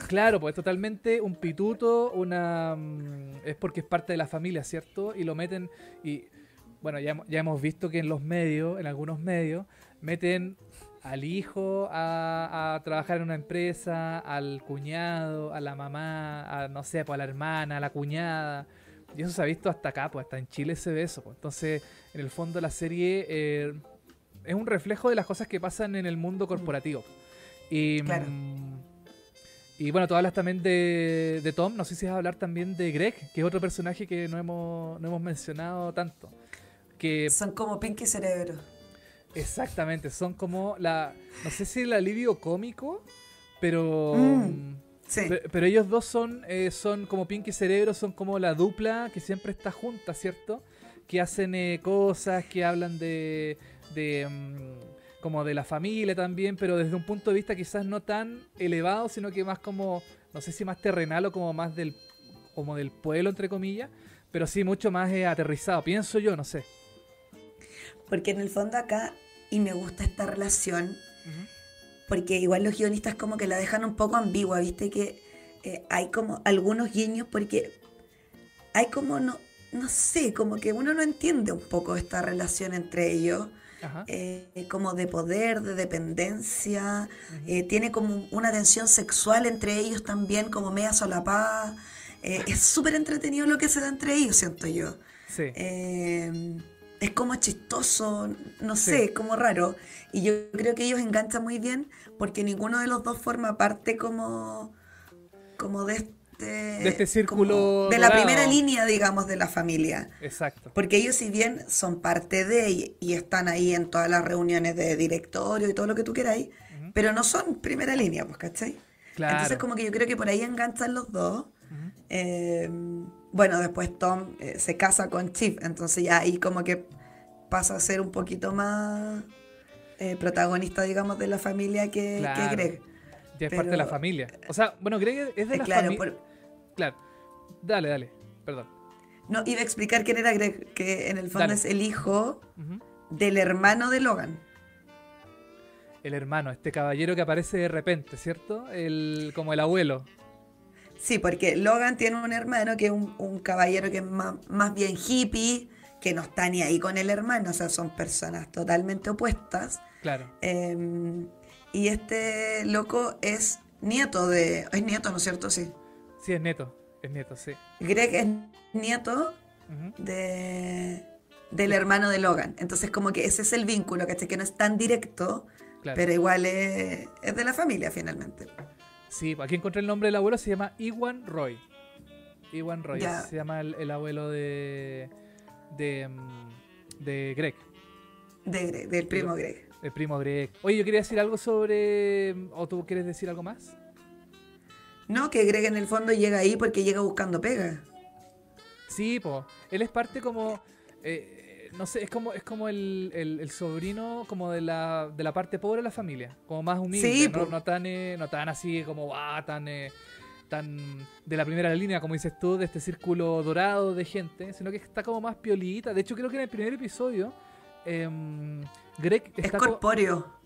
Claro, pues es totalmente un pituto, una. Mm, es porque es parte de la familia, ¿cierto? Y lo meten. Y bueno, ya, ya hemos visto que en los medios, en algunos medios, meten al hijo a, trabajar en una empresa, al cuñado, a la mamá, a no sé, pues a la hermana, a la cuñada. Y eso se ha visto hasta acá, pues hasta en Chile se ve eso. Pues. Entonces, en el fondo la serie eh, es un reflejo de las cosas que pasan en el mundo corporativo. Y, mm, y bueno, tú hablas también de, Tom, no sé si vas a hablar también de Greg, que es otro personaje que no hemos, no hemos mencionado tanto. Que, son como Pinky Cerebro. Exactamente, son como la, no sé si el alivio cómico, pero... Mm, sí. pero, ellos dos son, eh, son como Pinky Cerebro, son como la dupla que siempre está junta, ¿cierto? Que hacen eh, cosas, que hablan de, de mm, como de la familia también, pero desde un punto de vista quizás no tan elevado, sino que más como, no sé si más terrenal o como más del, como del pueblo, entre comillas, pero sí mucho más eh, aterrizado, pienso yo, no sé. Porque en el fondo acá, y me gusta esta relación, porque igual los guionistas como que la dejan un poco ambigua, viste que eh, hay como algunos guiños, porque hay como, no, no sé, como que uno no entiende un poco esta relación entre ellos. Eh, como de poder, de dependencia, eh, tiene como una tensión sexual entre ellos también, como media solapada. Eh, es súper entretenido lo que se da entre ellos, siento yo. es como chistoso, no sé, es como raro. Y yo creo que ellos enganchan muy bien porque ninguno de los dos forma parte como, como de de este círculo. De la primera línea, digamos, de la familia. Exacto. Porque ellos, si bien son parte de y, están ahí en todas las reuniones de directorio y todo lo que tú queráis, pero no son primera línea, pues, ¿cachai? Claro. Entonces, como que yo creo que por ahí enganchan los dos. Eh, bueno, después Tom eh, se casa con Chip, entonces ya ahí como que pasa a ser un poquito más eh, protagonista, digamos, de la familia que, Greg. Ya es parte de la familia. O sea, bueno, Greg es de la familia. Claro. Dale, dale. Perdón. No, iba a explicar quién era Greg, que en el fondo es el hijo del hermano de Logan. El hermano, este caballero que aparece de repente, ¿cierto? El, como el abuelo. Sí, porque Logan tiene un hermano que es un, caballero que es más, bien hippie, que no está ni ahí con el hermano, o sea, son personas totalmente opuestas. Claro. Em, y este loco es nieto de. Es nieto, ¿no es cierto? Sí. Sí, es nieto, es nieto, sí. Greg es nieto de, del hermano de Logan. Entonces, como que ese es el vínculo, ¿cachai? Que no es tan directo, pero igual es, de la familia finalmente. Sí, aquí encontré el nombre del abuelo, se llama Iwan Roy. Iwan Roy, se llama el, abuelo de, de, mm, de Greg. De Greg, del primo Greg. El primo Greg. Oye, yo quería decir algo sobre... ¿O tú quieres decir algo más? No, que Greg en el fondo llega ahí porque llega buscando pega. Sí, po. Él es parte como. Eh, no sé, es como, es como el, sobrino como de la, de la parte pobre de la familia. Como más humilde. Sí, no, no, tan, eh, no tan así como ah, tan, eh, tan de la primera línea, como dices tú, de este círculo dorado de gente, sino que está como más piolita. De hecho, creo que en el primer episodio. Em, Greg está es corpóreo.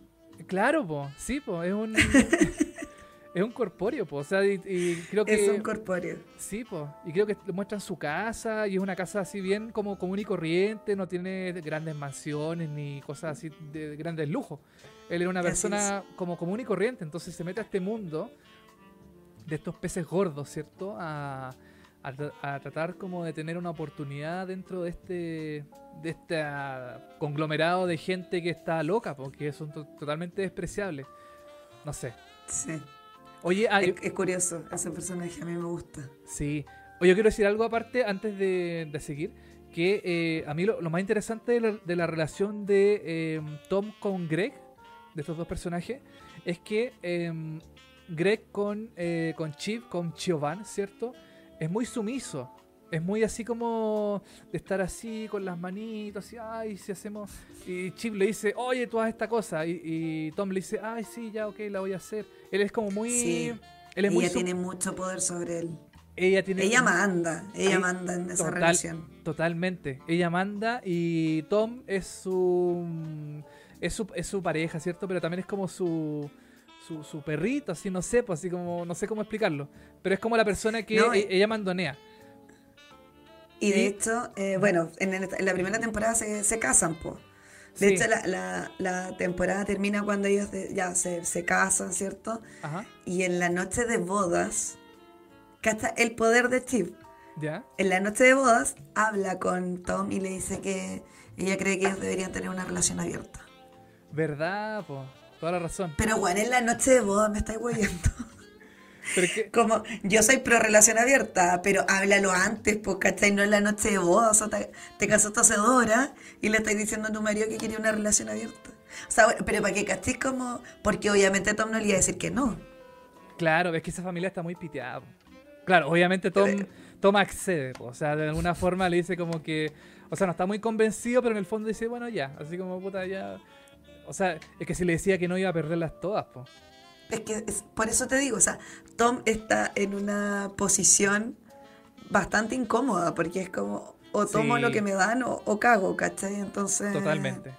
Claro, po, sí, po, es un Es un corpóreo, pues. O sea, y, creo que. Es un corpóreo. Sí, pues. Y creo que muestran su casa y es una casa así bien como común y corriente, no tiene grandes mansiones ni cosas así de grandes lujos. Él era una persona como común y corriente, entonces se mete a este mundo de estos peces gordos, ¿cierto? A, a, tratar como de tener una oportunidad dentro de este de este conglomerado de gente que está loca, porque son totalmente despreciables. No sé. Sí. Oye, es, curioso, ese personaje a mí me gusta. Sí. Oye, yo quiero decir algo aparte antes de, seguir. Que eh, a mí lo, más interesante de la, relación de em, Tom con Greg, de estos dos personajes, es que em, Greg con, eh, con Chip, con Chiovan, ¿cierto? es muy sumiso. Es muy así como de estar así con las manitos, así, ay, si hacemos. Y Chip le dice, oye, tú haz esta cosa. Y, y Tom le dice, ay, sí, ya, ok, la voy a hacer. Él es como muy. Sí. Él es muy ella tiene mucho poder sobre él. ella tiene. Ella manda, ella manda en esa total- relación. Totalmente. Ella manda y Tom es su, es su es su pareja, ¿cierto? Pero también es como su su, su perrito, así no sé, pues así como no sé cómo explicarlo, pero es como la persona que No, e- y- ella mandonea. Y de hecho, eh, bueno, en, el- en la primera temporada se, se casan, po. De Sí. hecho, la, la- la temporada termina cuando ellos de- ya se, se casan, ¿cierto? Ajá. Y en la noche de bodas, ¿cacha? El poder de Chip. ¿Ya? En la noche de bodas habla con Tom y le dice que ella cree que ellos deberían tener una relación abierta. ¿Verdad? Po? Toda la razón. Pero bueno, en la noche de bodas me estáis hueviendo. Como yo soy pro relación abierta, pero háblalo antes, pues, ¿cachai? No en la noche de bodas. O te, te casaste hace dos horas y le estás diciendo a tu marido que quería una relación abierta. O sea, bueno, pero para que cachis como. Porque obviamente Tom no le iba a decir que no. claro, es que esa familia está muy piteada. Claro, obviamente Tom. Tom accede, po. o sea, de alguna forma le dice como que, o sea, no está muy convencido, pero en el fondo dice, bueno, ya, así como puta ya. O sea, es que si le decía que no iba a perderlas todas, pues. Es que es- por eso te digo, o sea, Tom está en una posición bastante incómoda, porque es como, o tomo Sí. lo que me dan o, o cago, ¿cachai? Entonces. Totalmente.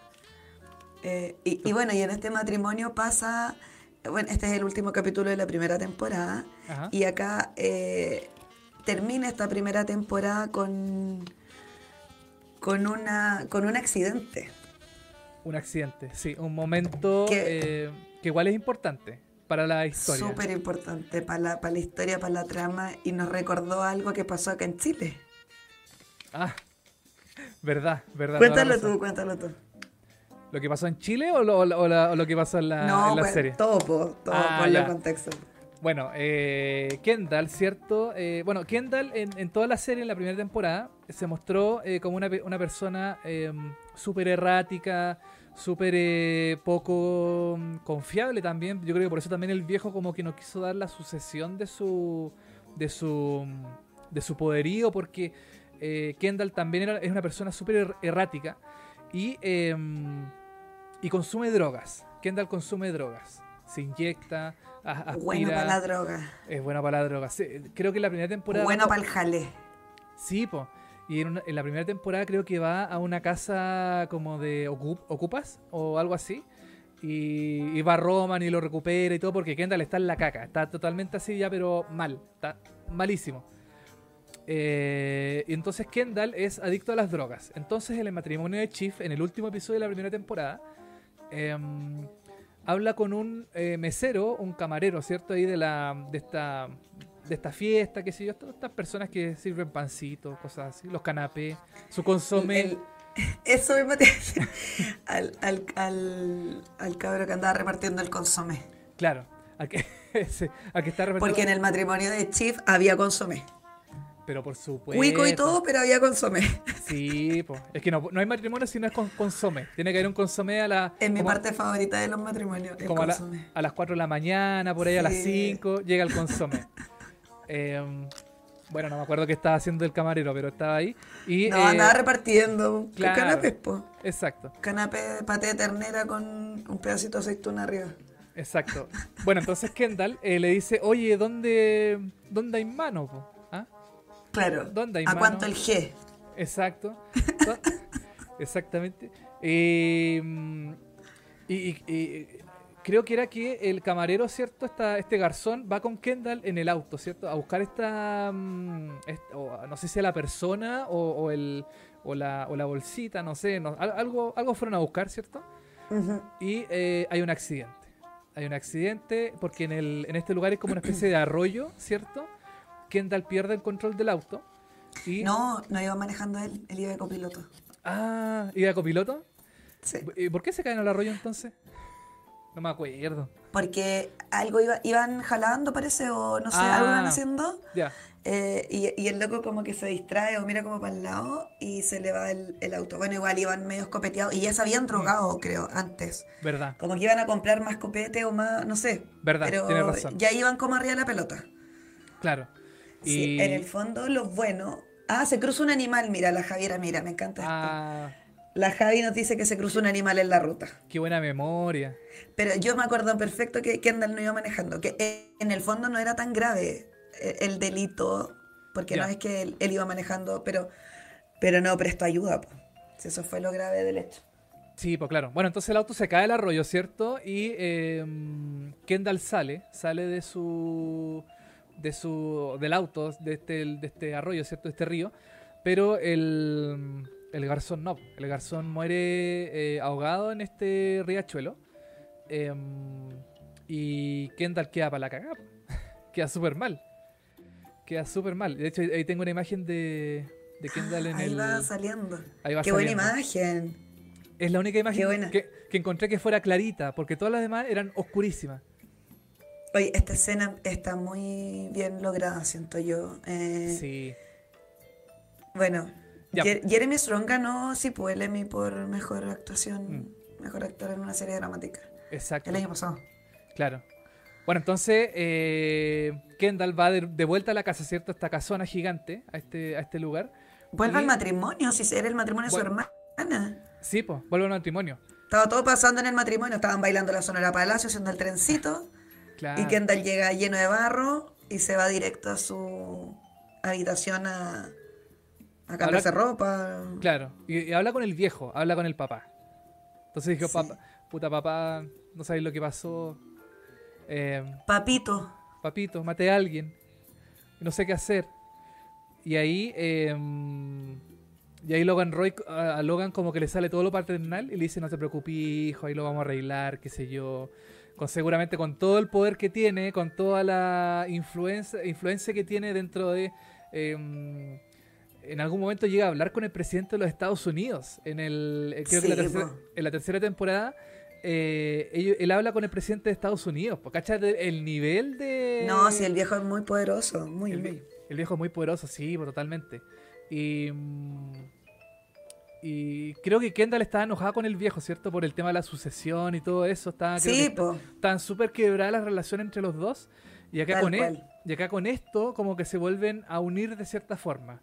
Eh, y, y bueno, y en este matrimonio pasa, bueno, este es el último capítulo de la primera temporada, Ajá. y acá eh, termina esta primera temporada con, con, una, con un accidente. Un accidente, sí, un momento Que- eh, que igual es importante para la historia. Súper importante para la, para la historia, para la trama, y nos recordó algo que pasó acá en Chile. Ah, verdad, verdad. Cuéntalo tú, cuéntalo tú. ¿Lo que pasó en Chile o lo, o la- o lo que pasó en la, no, en la pues, serie? todo, todo, Ah, en ya. contexto. Bueno, eh, Kendall, ¿cierto? Eh, bueno, Kendall en, en toda la serie, en la primera temporada, se mostró eh, como una, una persona eh, súper errática, súper eh, poco mm, confiable también. Yo creo que por eso también el viejo como que no quiso dar la sucesión de su de su mm, de su poderío porque eh, Kendall también era- es una persona súper er- errática y eh, y consume drogas. Kendall consume drogas. Se inyecta, aspira. Bueno para la droga, Es buena para la droga. Sí, creo que la primera temporada. bueno para el jale. Sí, po. Y en, una- en la primera temporada creo que va a una casa como de ocup- ocupas o algo así. Y, y va Roman y lo recupera y todo porque Kendall está en la caca. Está totalmente así ya, pero mal. Está malísimo. Eh, y entonces Kendall es adicto a las drogas. Entonces en el matrimonio de Chief, en el último episodio de la primera temporada, em, habla con un eh, mesero, un camarero, ¿cierto? Ahí de la de esta de esta fiesta, qué sé yo, todas estas personas que sirven pancitos, cosas así, los canapés, su consomé. El- eso mismo te al, al, al, al cabro que andaba repartiendo el consomé. Claro, a que, ese, a que está repartiendo- Porque en el matrimonio de Chief había consomé. Pero por supuesto. Cuico y todo, pero había consomé. Sí, po. es que no, no hay matrimonio si no es con consomé. Tiene que haber un consomé a la. Es mi como- parte favorita de los matrimonios, el como a, la- consomé. a las 4 de la mañana, por ahí a las Sí. 5, llega el consomé. Em, bueno, no me acuerdo qué estaba haciendo el camarero, pero estaba ahí. Y, No, eh, andaba repartiendo claro. canapés, po. Exacto, Canapé de paté de ternera con un pedacito de aceituna arriba. exacto. Bueno, entonces Kendall eh, le dice, oye, ¿dónde, ¿dónde hay mano? po? ¿Ah? Claro. ¿Dónde hay ¿A mano? cuánto el G? Exacto. ¿Dó- Exactamente. Eh, y, y- y creo que era que el camarero, ¿cierto? Esta, este garzón va con Kendall en el auto, ¿cierto? A buscar esta... mm, o no sé si a la persona o, o el, o, la, o la bolsita, no sé. no- algo, algo fueron a buscar, ¿cierto? Y eh, hay un accidente. Hay un accidente porque en, el, en este lugar es como una especie de arroyo, ¿cierto? Kendall pierde el control del auto. Y, No, no iba manejando él, él iba de copiloto. Ah, ¿iba de copiloto? Sí. ¿Y por qué se caen al arroyo entonces? No me acuerdo. Porque algo iba, iban jalando, parece, o no sé, Ah. algo iban haciendo. Ya. eh, y, y el loco como que se distrae o mira como para el lado y se le va el, el auto. Bueno, igual iban medio escopeteados y ya se habían drogado, creo, antes. Verdad. Como que iban a comprar más copete o más, no sé. Verdad, pero tienes razón. ya iban como arriba de la pelota. Claro. Sí, Y- en el fondo lo bueno. Ah, se cruza un animal, mira, la Javiera, mira, me encanta esto. Ah, La Javi nos dice que se cruzó un animal en la ruta. qué buena memoria. Pero yo me acuerdo perfecto que Kendall no iba manejando, que eh, en el fondo no era tan grave eh, el delito, porque no es que él, él iba manejando, pero, pero no prestó ayuda. po. Si Eso fue lo grave del hecho. Sí, pues claro. Bueno, entonces el auto se cae al arroyo, ¿cierto? Y eh, Kendall sale, sale de su, de su, del auto, de este, de este arroyo, ¿cierto? De este río. Pero el, el garzón no. El garzón muere eh, ahogado en este riachuelo. Eh, y Kendall queda para la cagada. queda súper mal. Queda súper mal. De hecho, ahí tengo una imagen de, de Kendall en Ahí el... va saliendo. ahí va Qué buena imagen. Es la única imagen que, que encontré que fuera clarita, porque todas las demás eran oscurísimas. Oye, esta escena está muy bien lograda, siento yo. Eh, Sí. Bueno. Jer- Jeremy Strong ganó, sí, pues el Emmy por mejor Mm. actuación, mejor actor en una serie dramática. Exacto. El año pasado. Claro. Bueno, entonces eh, Kendall va de, de vuelta a la casa, ¿cierto? Esta casona gigante, a este, a este lugar. Vuelve Y- al matrimonio, si era el matrimonio de su hermana. Sí, pues, vuelve al matrimonio. Estaba todo pasando en el matrimonio, estaban bailando la Sonora Palacio, haciendo el trencito, Claro. y Kendall llega lleno de barro y se va directo a su habitación a, a cambiarse ropa. Claro. Y, y habla con el viejo, habla con el papá. Entonces dijo, Sí. papá, puta papá, no sabéis lo que pasó. Eh, Papito, papito, maté a alguien. No sé qué hacer. Y ahí, eh, y ahí Logan Roy, a, a Logan como que le sale todo lo paternal y le dice, no te preocupes, hijo, ahí lo vamos a arreglar, qué sé yo. Con, seguramente con todo el poder que tiene, con toda la influencia, influencia que tiene dentro de... eh, en algún momento llega a hablar con el presidente de los Estados Unidos. En, el, eh, creo que la Sí, tercera, en la tercera temporada, eh, él habla con el presidente de Estados Unidos. ¿po? ¿Cachai? El nivel de... no, si el viejo es muy poderoso, muy, El, muy. el viejo es muy poderoso, sí, totalmente. Y, mm, y creo que Kendall estaba enojada con el viejo, ¿cierto? Por el tema de la sucesión y todo eso. Estaba, Sí, po. Estaban súper quebradas las relaciones entre los dos. Y acá, Tal con e- cual. y acá con esto, como que se vuelven a unir de cierta forma.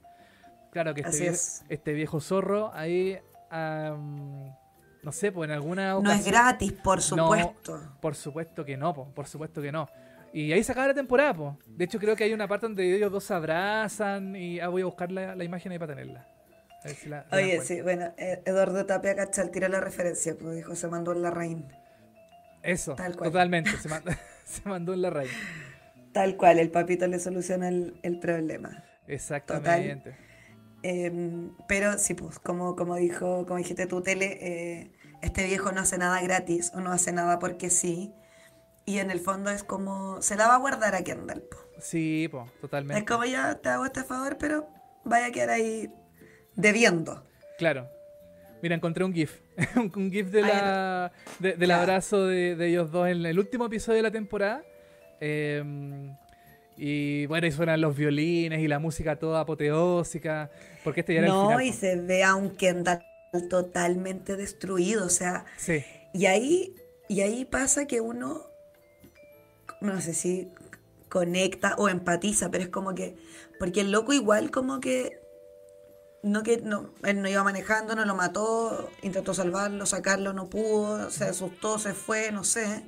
Claro que este, Así vie- es. este viejo zorro ahí, no sé, pues en alguna No es ocasión... gratis, por No, supuesto. por supuesto que no, po, por supuesto que no. Y ahí se acaba la temporada, po. De hecho, creo que hay una parte donde ellos dos se abrazan y ah, voy a buscar la, la imagen ahí para tenerla. A ver si la- la Oye, sí, bueno, eh, Eduardo Tapia Cachal tiró la referencia, pues dijo, se mandó en la reina. Eso, tal cual. totalmente. Se, mand- se mandó en la raíz. Tal cual, el papito le soluciona el, el problema. Exactamente. Eh, pero sí, pues, como, como dijo, como dijiste tú, Tele, eh, este viejo no hace nada gratis o no hace nada porque sí. Y en el fondo es como, se la va a guardar a Kendall. po. Sí, po, Es totalmente. como ya te hago este favor, pero vaya a quedar ahí debiendo. Claro. Mira, encontré un GIF. un GIF de la, de- del abrazo de, de ellos dos en el último episodio de la temporada. Eh, y bueno, y suenan los violines y la música toda apoteósica. Porque este ya era el No, final. y po. se ve a un Kendall totalmente destruido, o sea, Sí, Y ahí, y ahí pasa que uno, no sé si conecta o empatiza, pero es como que, porque el loco igual como que, no que no, él no iba manejando, no lo mató, intentó salvarlo, sacarlo, no pudo, se asustó, se fue, no sé.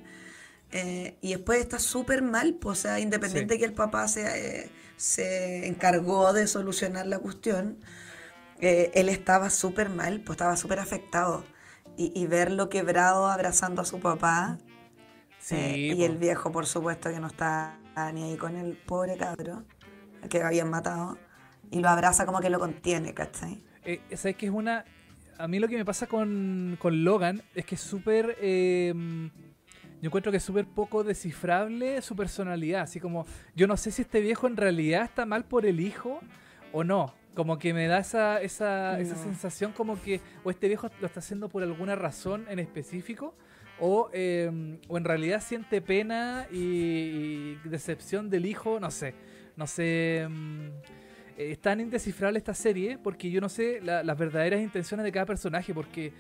Eh, y después está súper mal, pues, o sea, independiente Sí. que el papá se, eh, se encargó de solucionar la cuestión, eh, él estaba súper mal, pues estaba súper afectado. Y, y verlo quebrado abrazando a su papá. sí. eh, y el viejo, por supuesto, que no está ni ahí con el pobre cabro, que habían matado. Y lo abraza como que lo contiene, ¿cachai? Eh, ¿Sabes que es una.? A mí lo que me pasa con, con Logan es que es súper. eh, yo encuentro que es súper poco descifrable su personalidad. Así como. Yo no sé si este viejo en realidad está mal por el hijo o no. Como que me da esa, esa, esa No. sensación como que. O este viejo lo está haciendo por alguna razón en específico. O, eh, o en realidad siente pena y, y decepción del hijo. No sé. No sé. mm, eh, es tan indescifrable esta serie porque yo no sé la- las verdaderas intenciones de cada personaje porque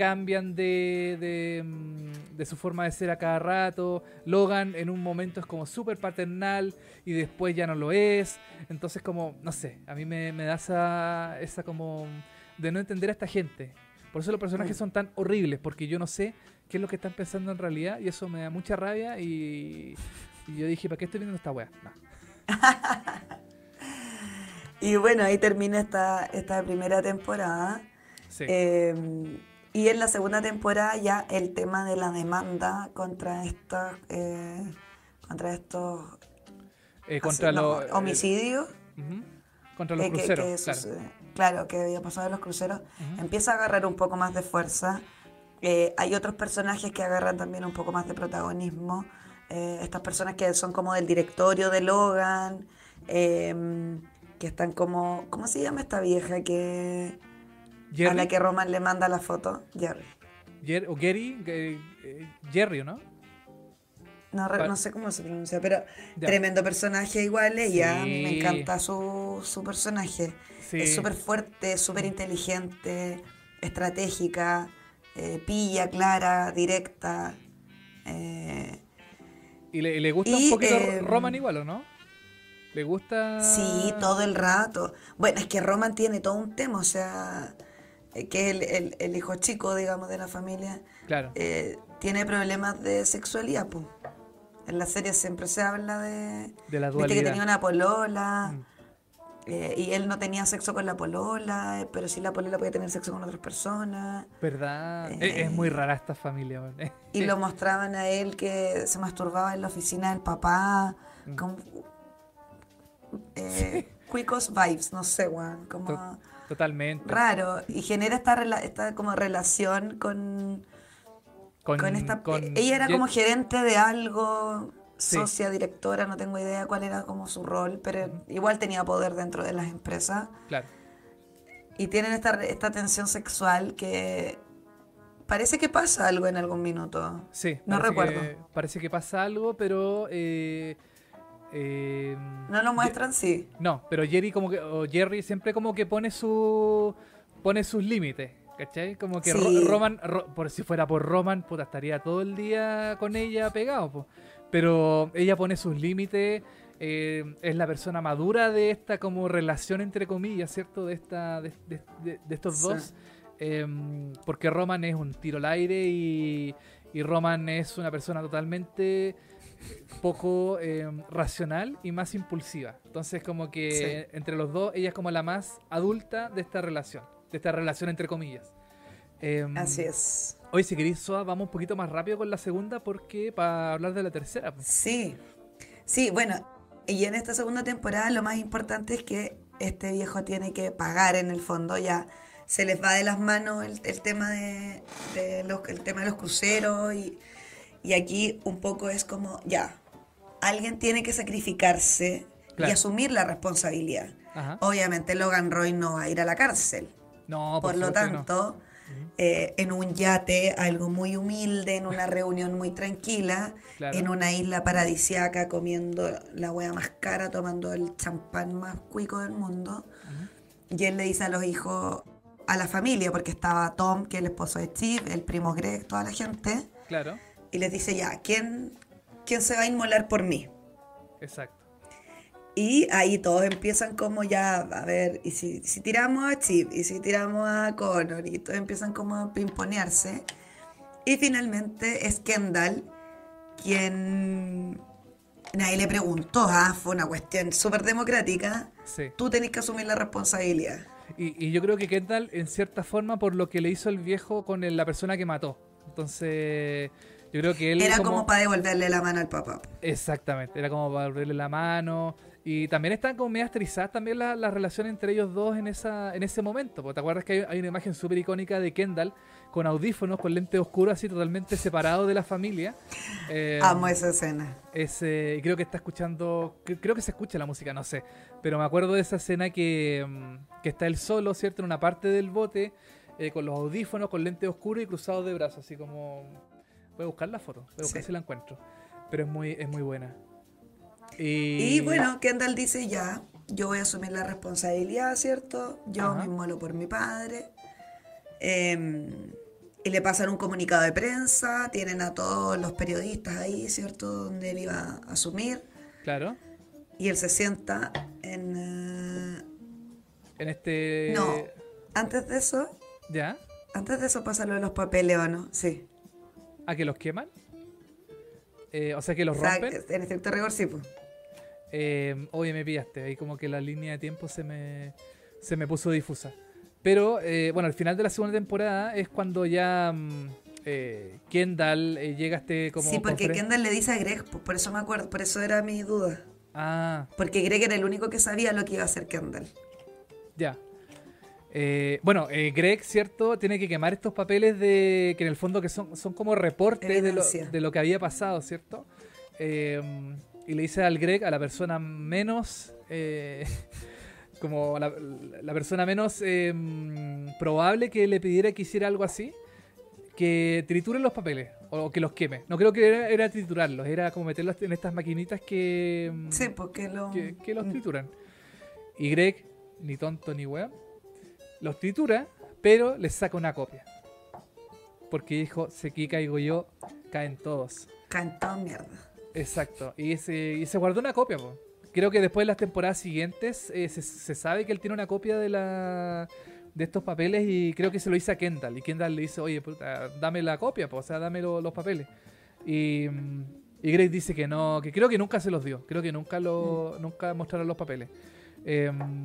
cambian de, de, mm, de su forma de ser a cada rato. Logan en un momento es como súper paternal y después ya no lo es. Entonces como, no sé, a mí me, me da esa, esa como de no entender a esta gente. Por eso los personajes Mm. son tan horribles, porque yo no sé qué es lo que están pensando en realidad y eso me da mucha rabia y, y yo dije, ¿para qué estoy viendo esta wea? No. Y bueno, ahí termina esta, esta primera temporada. Sí. Eh, y en la segunda temporada ya el tema de la demanda contra estos, eh, contra estos Eh, contra así, no, los... homicidios. Contra los eh, cruceros, que claro. sucede- claro, que había pasado en los cruceros, empieza a agarrar un poco más de fuerza. Eh, hay otros personajes que agarran también un poco más de protagonismo. Eh, estas personas que son como del directorio de Logan, eh, que están como... ¿Cómo se llama esta vieja que a Jerry, la que Roman le manda la foto? Jerry. Jer- o Gary, eh, eh, Jerry, ¿no? No, re- no sé cómo se pronuncia, pero Ya. tremendo personaje igual ella. A mí me encanta su, su personaje. Sí. Es súper fuerte, súper inteligente, estratégica, eh, pilla, clara, directa. eh, Y le, le gusta Y, un poquito eh, Roman igual, ¿o no? Le gusta... Sí, todo el rato. Bueno, es que Roman tiene todo un tema, o sea, eh, que el, el- el hijo chico, digamos, de la familia, Claro. eh, tiene problemas de sexualidad, pues. En la serie siempre se habla de... De la Viste que dualidad. tenía una polola, Mm. eh, y él no tenía sexo con la polola, pero sí la polola podía tener sexo con otras personas. ¿Verdad? Eh, Es, es muy rara esta familia. weón. Y lo mostraban a él que se masturbaba en la oficina del papá, Mm. con cuicos vibes, no sé, weón, como Totalmente. raro. Y genera esta, rela- esta como relación con, con esta... con ella era como gerente de algo, Sí. socia, directora, no tengo idea cuál era como su rol, pero igual tenía poder dentro de las empresas. Claro. Y tienen esta, esta tensión sexual que parece que pasa algo en algún minuto. Sí. No recuerdo. que- parece que pasa algo, pero... eh, eh, No lo Ye- muestran, sí. No, pero Jerry como que... O Jerry siempre como que pone su... Pone sus límites. ¿Cachai? Como que Ro-. Roman, Ro- por si fuera por Roman, puta, estaría todo el día con ella pegado, po. Pero ella pone sus límites, eh, es la persona madura de esta como relación entre comillas, ¿cierto? De esta, de, de- de- de estos Sí. dos. Em, porque Roman es un tiro al aire y, y Roman es una persona totalmente poco em, racional y más impulsiva. Entonces como que entre los dos, ella es como la más adulta de esta relación, de esta relación entre comillas. Em, Así es. Hoy, si queréis, Soa, vamos un poquito más rápido con la segunda porque para hablar de la tercera. Sí. Sí, bueno, y en esta segunda temporada lo más importante es que este viejo tiene que pagar en el fondo ya. Se les va de las manos el, el tema de, de los, el tema de los cruceros y, y aquí un poco es como, ya, alguien tiene que sacrificarse Claro. y asumir la responsabilidad. Ajá. Obviamente Logan Roy no va a ir a la cárcel. No, Por lo que no. tanto, eh, en un yate, algo muy humilde, en una reunión muy tranquila, Claro. en una isla paradisiaca, comiendo la hueá más cara, tomando el champán más cuico del mundo. Y él le dice a los hijos, a la familia, porque estaba Tom, que es el esposo de Steve, el primo Greg, toda la gente, Claro, y les dice, ya, ¿quién, quién se va a inmolar por mí? exacto. Y ahí todos empiezan como ya, a ver, y si, si tiramos a Chip, y si tiramos a Connor, y todos empiezan como a pimponearse. Y finalmente es Kendall quien nadie le preguntó, ah, fue una cuestión súper democrática. Sí. Tú tenés que asumir la responsabilidad. Y, y yo creo que Kendall, en cierta forma, por lo que le hizo el viejo con el- la persona que mató. Entonces, yo creo que él. Era como, para devolverle la mano al papá. Exactamente, era como para abrirle la mano. Y también están como medias trizadas también la, la relación entre ellos dos en esa en ese momento. Porque te acuerdas que hay, hay una imagen súper icónica de Kendall con audífonos, con lentes oscuros, así totalmente separado de la familia. Eh, Amo esa escena. ese, y creo que está escuchando, cre- creo que se escucha la música, no sé, pero me acuerdo de esa escena que, mm, que está él solo, ¿cierto? En una parte del bote, eh, con los audífonos, con lentes oscuros y cruzados de brazos, así como... Voy a buscar la foto, voy a buscar Sí. si la encuentro, pero es muy, es muy buena. Y bueno, Kendall dice ya, yo voy a asumir la responsabilidad, ¿cierto? Yo Ajá. me inmolo por mi padre. Em, Y le pasan un comunicado de prensa, tienen a todos los periodistas ahí, ¿cierto? Donde él iba a asumir. Claro. Y él se sienta en... eh, En este. No, antes de eso, ¿Ya? antes de eso pasa lo de los papeles, ¿o no? Sí. ¿A que los queman? Eh, o sea, que los O sea, rompen. en estricto rigor, sí, pues. Eh, oye, me pillaste. Ahí como que la línea de tiempo se me, se me puso difusa. Pero, eh, bueno, al final de la segunda temporada es cuando ya mm, eh, Kendall llega a este como... Sí, porque Kendall le dice a Greg, por eso me acuerdo, por eso era mi duda. Ah, Porque Greg era el único que sabía lo que iba a hacer Kendall. ya. Eh, bueno, eh, Greg, ¿cierto? Tiene que quemar estos papeles de que en el fondo que son, son como reportes de lo, Evidencia. de lo que había pasado, ¿cierto? Eh, y le dice al Greg, a la persona menos... eh, como la, la persona menos probable que le pidiera que hiciera algo así, que triture los papeles o que los queme. No creo que era, era triturarlos, era como meterlos en estas maquinitas que, mm, Sí, porque lo... que, que los trituran. Y Greg, ni tonto ni weón, los tritura, pero les saca una copia. Porque dijo, si aquí caigo yo, caen todos. Cantó mierda. Exacto. Y se, y se guardó una copia, po. Creo que después de las temporadas siguientes eh, se, se sabe que él tiene una copia de la de estos papeles y creo que se lo hizo a Kendall. Y Kendall le dice, oye, puta, dame la copia, po, o sea, dame lo- los papeles. Y, y Grace dice que no, que creo que nunca se los dio. Creo que nunca lo, nunca mostraron los papeles. Em,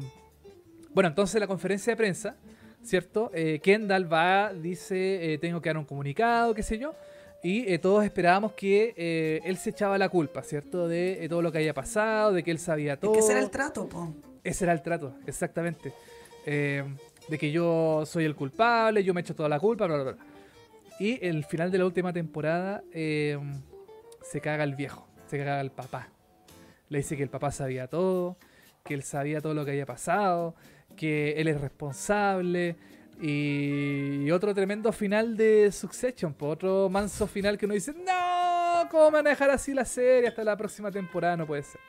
bueno, entonces la conferencia de prensa, ¿cierto? Eh, Kendall va, dice, eh, tengo que dar un comunicado, qué sé yo. Y eh, todos esperábamos que él se echaba la culpa, ¿cierto? De todo lo que había pasado, de que él sabía Es todo. que ese era el trato, po. Ese era el trato, exactamente. De que yo soy el culpable, yo me echo toda la culpa, bla, bla, bla. Y el final de la última temporada se caga el viejo, se caga el papá. Le dice que el papá sabía todo, que él sabía todo lo que había pasado, que él es responsable. Y otro tremendo final de Succession, otro manso final que uno dice, no, ¿cómo me van a dejar así la serie hasta la próxima temporada? No puede ser.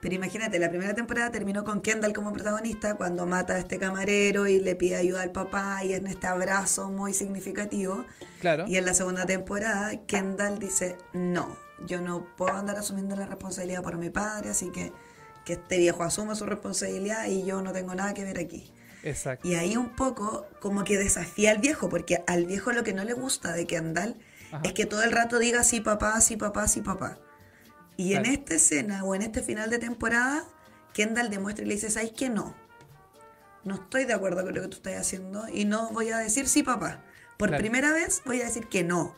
Pero imagínate, la primera temporada terminó con Kendall como protagonista cuando mata a este camarero y le pide ayuda al papá y en este abrazo muy significativo. Claro. Y en la segunda temporada, Kendall dice, no, yo no puedo andar asumiendo la responsabilidad por mi padre, así que que este viejo asuma su responsabilidad y yo no tengo nada que ver aquí. Exacto. Y ahí un poco como que desafía al viejo, porque al viejo lo que no le gusta de Kendall Ajá. es que todo el rato diga sí papá, sí papá, sí papá. Y en esta escena o en este final de temporada, Kendall demuestra y le dice, ¿sabes qué? No. No estoy de acuerdo con lo que tú estás haciendo y no voy a decir sí papá. Por Claro. primera vez voy a decir que no.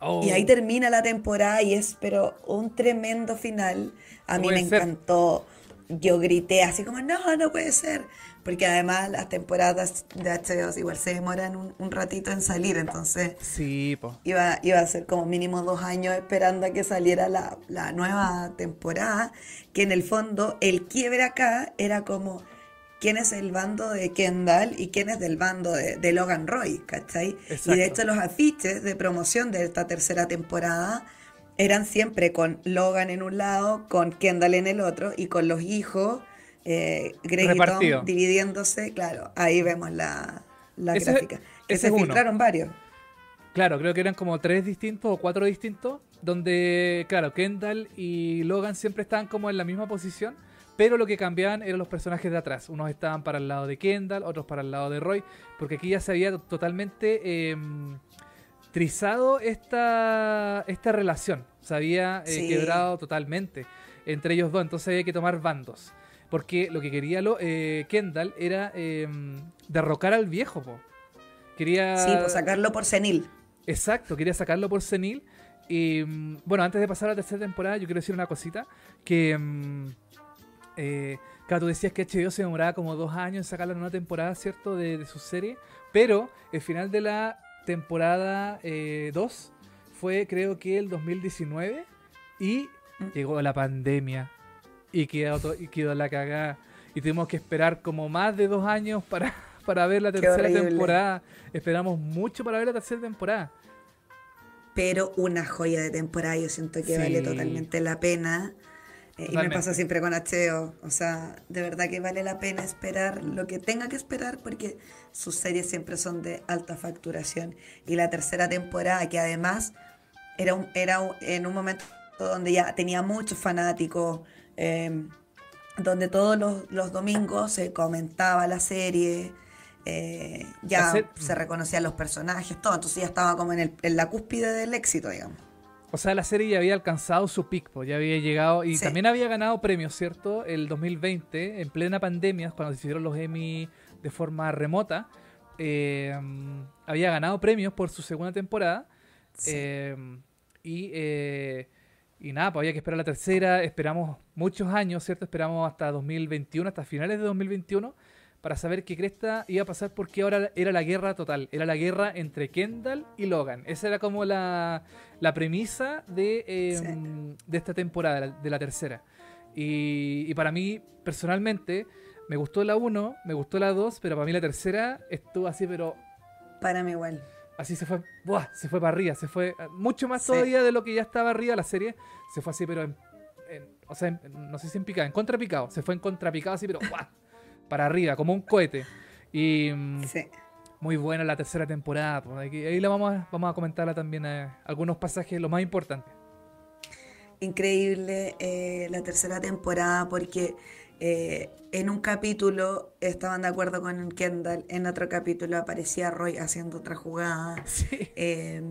Oh. Y ahí termina la temporada y es pero un tremendo final. A mí me ser. encantó. Yo grité así como, no, no puede ser. Porque además las temporadas de HBO igual se demoran un, un ratito en salir. Entonces Sí, po. iba, iba a ser como mínimo dos años esperando a que saliera la, la nueva temporada. Que en el fondo el quiebre acá era como quién es el bando de Kendall y quién es del bando de, de Logan Roy, ¿cachai? Y Exacto. de hecho los afiches de promoción de esta tercera temporada eran siempre con Logan en un lado, con Kendall en el otro y con los hijos, eh, Greg y. Tom dividiéndose. Claro, ahí vemos la, la Ese- gráfica. Que ese se uno. filtraron varios. Claro, creo que eran como tres distintos o cuatro distintos, donde, claro, Kendall y Logan siempre estaban como en la misma posición, pero lo que cambiaban eran los personajes de atrás. Unos estaban para el lado de Kendall, otros para el lado de Roy, porque aquí ya se había totalmente eh, trizado esta, esta relación. Se había eh, Sí. quebrado totalmente entre ellos dos, entonces había que tomar bandos. Porque lo que quería lo, eh, Kendall era eh, derrocar al viejo, po. Quería... Sí, pues sacarlo por senil. Exacto, quería sacarlo por senil. Y mm, bueno, antes de pasar a la tercera temporada, yo quiero decir una cosita. Que, mm, eh, claro, tú decías que HBO se demoraba como dos años en sacar la nueva temporada, ¿cierto? De, de su serie. Pero el final de la temporada 2 fue, creo que el 2019. Y Mm. llegó la pandemia. Y quedó, to- y quedó la cagada. Y tuvimos que esperar como más de dos años para, para ver la tercera temporada. Esperamos mucho para ver la tercera temporada. pero una joya de temporada. Yo siento que Sí. vale totalmente la pena. Eh, y me pasa siempre con HBO. O sea, de verdad que vale la pena esperar lo que tenga que esperar porque sus series siempre son de alta facturación. Y la tercera temporada, que además era, un- era un- en un momento donde ya tenía muchos fanáticos, eh, donde todos los, los domingos se comentaba la serie. eh, ya se reconocían los personajes, todo, entonces ya estaba como en, el- en la cúspide del éxito, digamos. O sea, la serie ya había alcanzado su pic, pues, ya había llegado y Sí. también había ganado premios, ¿cierto? El 2020, en plena pandemia, cuando se hicieron los Emmy de forma remota, eh, había ganado premios por su segunda temporada. Sí. eh, y, eh, y nada, pues había que esperar la tercera. Esperamos muchos años, ¿cierto? Esperamos hasta 2021, hasta finales de 2021, para saber qué cresta iba a pasar porque ahora era la guerra total. Era la guerra entre Kendall y Logan. Esa era como la, la premisa de, eh, Sí. de esta temporada, de la- tercera. Y, y para mí, personalmente, me gustó la 1, me gustó la 2, pero para mí la tercera estuvo así, pero Para mí igual. así se fue, ¡buah! se fue para arriba, se fue eh, mucho más Sí. todavía de lo que ya estaba arriba la serie, se fue así, pero en, en- o sea, en- no sé si en picado, en contrapicado, se fue en contrapicado así, pero ¡buah! Para arriba, como un cohete. Y mm, Sí. muy buena la tercera temporada, ahí la vamos a, vamos a comentarla también, eh, algunos pasajes, lo más importante. increíble eh, la tercera temporada porque eh, en un capítulo estaban de acuerdo con Kendall, en otro capítulo aparecía Roy haciendo otra jugada. Sí. Eh,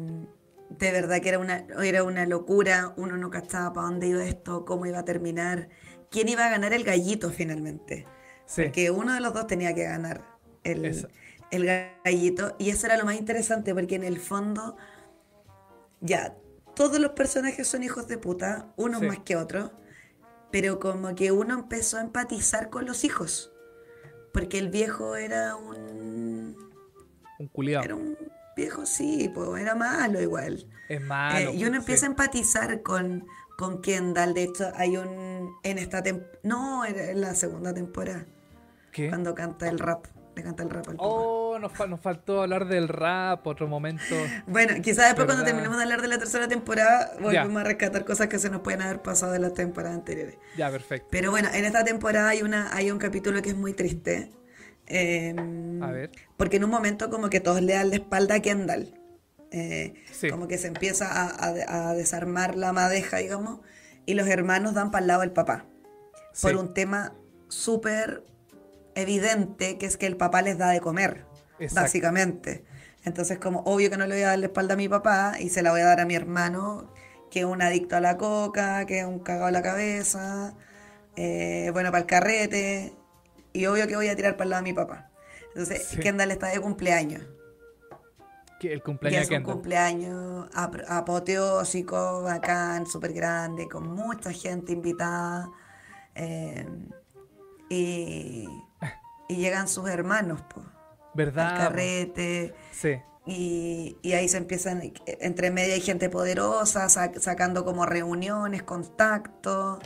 de verdad que era una, era una locura, uno no cachaba para dónde iba esto, cómo iba a terminar, quién iba a ganar el gallito finalmente. Sí. Porque uno de los dos tenía que ganar el, gallito. Y eso era lo más interesante, porque en el fondo, ya, todos los personajes son hijos de puta, unos Sí. más que otros, pero como que uno empezó a empatizar con los hijos. Porque el viejo era un. Un culiado. Era un viejo, sí, pues era malo igual. Es malo. Eh, y uno sí. empieza a empatizar con, con Kendall. De hecho, hay un. En esta temporada. No, en la segunda temporada. ¿Qué? Cuando canta el rap. Le canta el rap al papá. Oh, nos, fa- nos faltó hablar del rap, otro momento. Bueno, quizás después cuando terminemos de hablar de la tercera temporada, volvemos Ya. a rescatar cosas que se nos pueden haber pasado de las temporadas anteriores. Ya, perfecto. Pero bueno, en esta temporada hay una hay un capítulo que es muy triste. eh, A ver. Porque en un momento como que todos le dan la espalda a Kendall. Eh, Sí. Como que se empieza a, a- a desarmar la madeja, digamos, y los hermanos dan para el lado del papá. Por Sí. un tema súper evidente, que es que el papá les da de comer, Exacto. básicamente. Entonces, como obvio que no le voy a dar la espalda a mi papá y se la voy a dar a mi hermano, que es un adicto a la coca, que es un cagado a la cabeza, eh, bueno, para el carrete, y obvio que voy a tirar para el lado de mi papá. Entonces, Sí. Kendall está de cumpleaños. Que el Y cumpleaños es de un cumpleaños ap- apoteósico, bacán, súper grande, con mucha gente invitada. eh, y, y llegan sus hermanos, pues. ¿Verdad? Al carrete. Sí. Y, y ahí se empiezan, entre medio hay gente poderosa, sac- sacando como reuniones, contactos,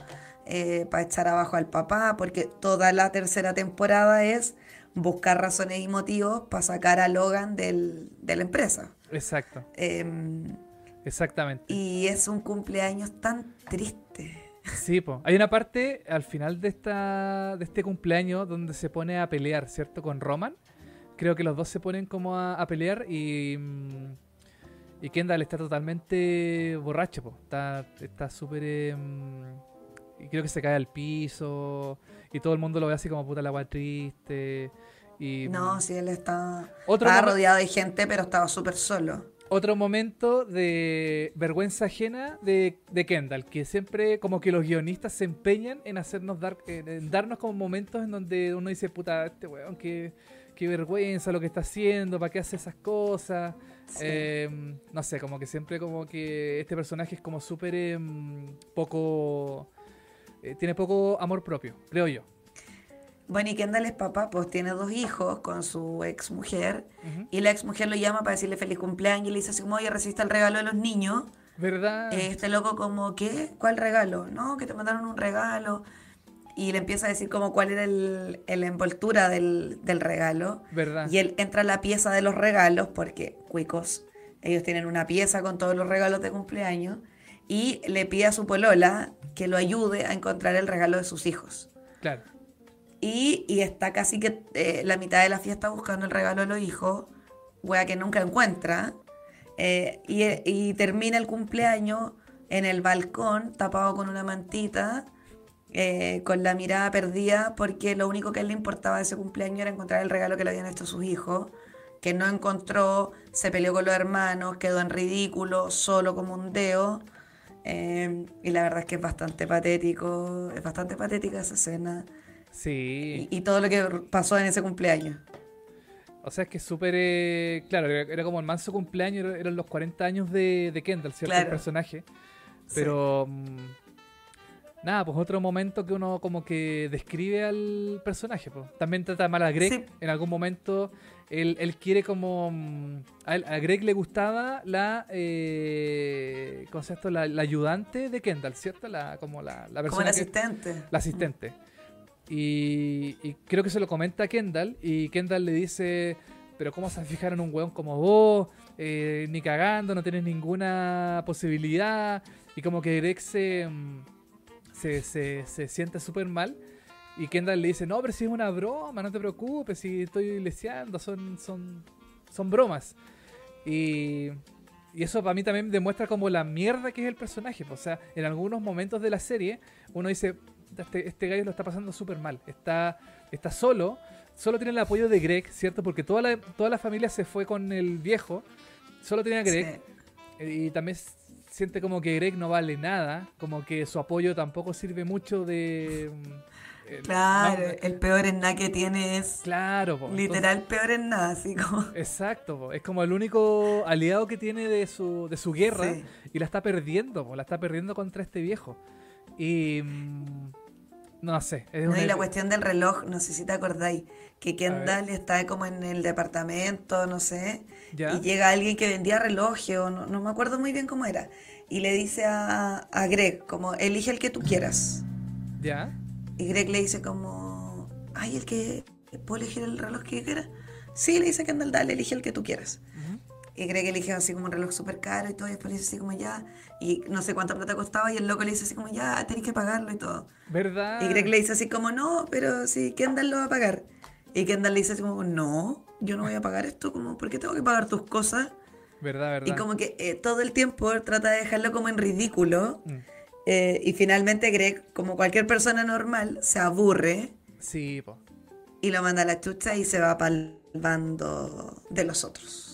para echar abajo al papá, porque toda la tercera temporada es buscar razones y motivos para sacar a Logan del- de la empresa. Exacto. Em, Exactamente. y es un cumpleaños tan triste. Sí, po. hay una parte al final de esta de este cumpleaños donde se pone a pelear, ¿cierto? Con Roman. Creo que los dos se ponen como a, a pelear y mm, y Kendall está totalmente borracho, po. Está está súper em, y creo que se cae al piso y todo el mundo lo ve así como puta la agua triste y No, mm, si él está, Otro estaba momen- rodeado de gente, pero estaba súper solo. Otro momento de vergüenza ajena de, de Kendall, que siempre como que los guionistas se empeñan en hacernos dar, en- darnos como momentos en donde uno dice, puta, este weón, qué, qué vergüenza lo que está haciendo, ¿para qué hace esas cosas? Sí. Eh, no sé, como que siempre como que este personaje es como súper em, poco... eh, tiene poco amor propio, creo yo. Bueno, y Kendall es papá, pues tiene dos hijos con su ex mujer. Y la ex mujer lo llama para decirle feliz cumpleaños y le dice así como, oye, recibiste el regalo de los niños. ¿Verdad? Este loco como, ¿qué? ¿Cuál regalo? No, que te mandaron un regalo. Y le empieza a decir como cuál era el, el envoltura del, del regalo. ¿Verdad? Y él entra a la pieza de los regalos, porque, cuicos, ellos tienen una pieza con todos los regalos de cumpleaños. y le pide a su polola que lo ayude a encontrar el regalo de sus hijos. Claro. Y, y está casi que eh, la mitad de la fiesta buscando el regalo de los hijos, wea que nunca encuentra, eh, y, termina el cumpleaños en el balcón, tapado con una mantita, eh, con la mirada perdida, porque lo único que él le importaba de ese cumpleaños era encontrar el regalo que le habían hecho sus hijos, que no encontró, se peleó con los hermanos, quedó en ridículo, solo como un deo. eh, y la verdad es que es bastante patético, es bastante patética esa escena. Sí. Y, y todo lo que pasó en ese cumpleaños. O sea, es que súper. eh, claro, era, como el manso cumpleaños, era- eran los 40 años de, de Kendall, ¿cierto? El Claro. personaje. Sí. Pero. mm, nada, pues otro momento que uno como que describe al personaje. Pues. También trata mal a Greg. Sí. En algún momento él, él quiere como. mm, A, él- a Greg le gustaba la. Eh, ¿Cómo se llama esto? La, la ayudante de Kendall, ¿cierto? La, como la, la Como persona el que- asistente. la asistente. Y, y creo que se lo comenta a Kendall y Kendall le dice, pero ¿cómo se fijar en un weón como vos? Eh, ni cagando, no tienes ninguna posibilidad. Y como que Greg se, mm, se, se, se siente súper mal. Y Kendall le dice, no, pero si es una broma, no te preocupes, si estoy leseando, son, son, son bromas. Y, y eso para mí también demuestra como la mierda que es el personaje. O sea, en algunos momentos de la serie uno dice, este, este gallo lo está pasando súper mal. Está, está solo, solo tiene el apoyo de Greg, ¿cierto? Porque toda la, toda la familia se fue con el viejo. Solo tiene a Greg. Sí. Y también siente como que Greg no vale nada. Como que su apoyo tampoco sirve mucho de... mm, eh, Claro, no, el peor en nada que tiene es claro, po. Entonces- literal peor en nada, así como. Exacto, po. es como el único aliado que tiene de su, de su guerra Sí. y la está perdiendo, po. la está perdiendo contra este viejo. Y mm, no sé, es No, una- y la cuestión del reloj, no sé si te acordáis, que Kendall está como en el departamento, no sé, ¿Ya? y llega alguien que vendía relojes, o no, no me acuerdo muy bien cómo era, y le dice a, a Greg, como, elige el que tú quieras. ¿Ya? Y Greg le dice como, ay, el que, ¿puedo elegir el reloj que quiera? Sí, le dice Kendall, dale, elige el que tú quieras. Y Greg elige así como un reloj súper caro y todo, y después le dice así como ya, y no sé cuánta plata costaba, y el loco le dice así como ya, tenés que pagarlo y todo. ¿Verdad? Y Greg le dice así como, no, pero si Kendall lo va a pagar. Y Kendall le dice así como, no, yo no voy a pagar esto, como, ¿por qué tengo que pagar tus cosas? ¿Verdad, verdad? Y como que eh, todo el tiempo trata de dejarlo como en ridículo. Mm. eh, y finalmente Greg, como cualquier persona normal, se aburre Sí, po. y lo manda a la chucha y se va para el bando de los otros.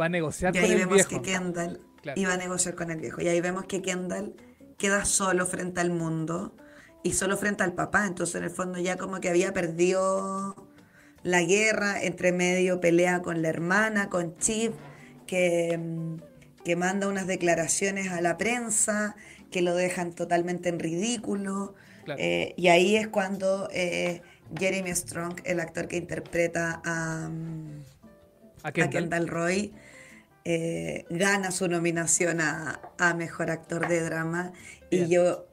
Va a negociar Y con ahí el vemos viejo. que Kendall Claro. iba a negociar con el viejo. Y ahí vemos que Kendall queda solo frente al mundo y solo frente al papá. Entonces, en el fondo, ya como que había perdido la guerra, entre medio pelea con la hermana, con Chip, que, mm, que manda unas declaraciones a la prensa que lo dejan totalmente en ridículo. Claro. Eh, y ahí es cuando eh, Jeremy Strong, el actor que interpreta a, mm, a. Kendall Roy eh, gana su nominación a, a Mejor Actor de Drama y yo,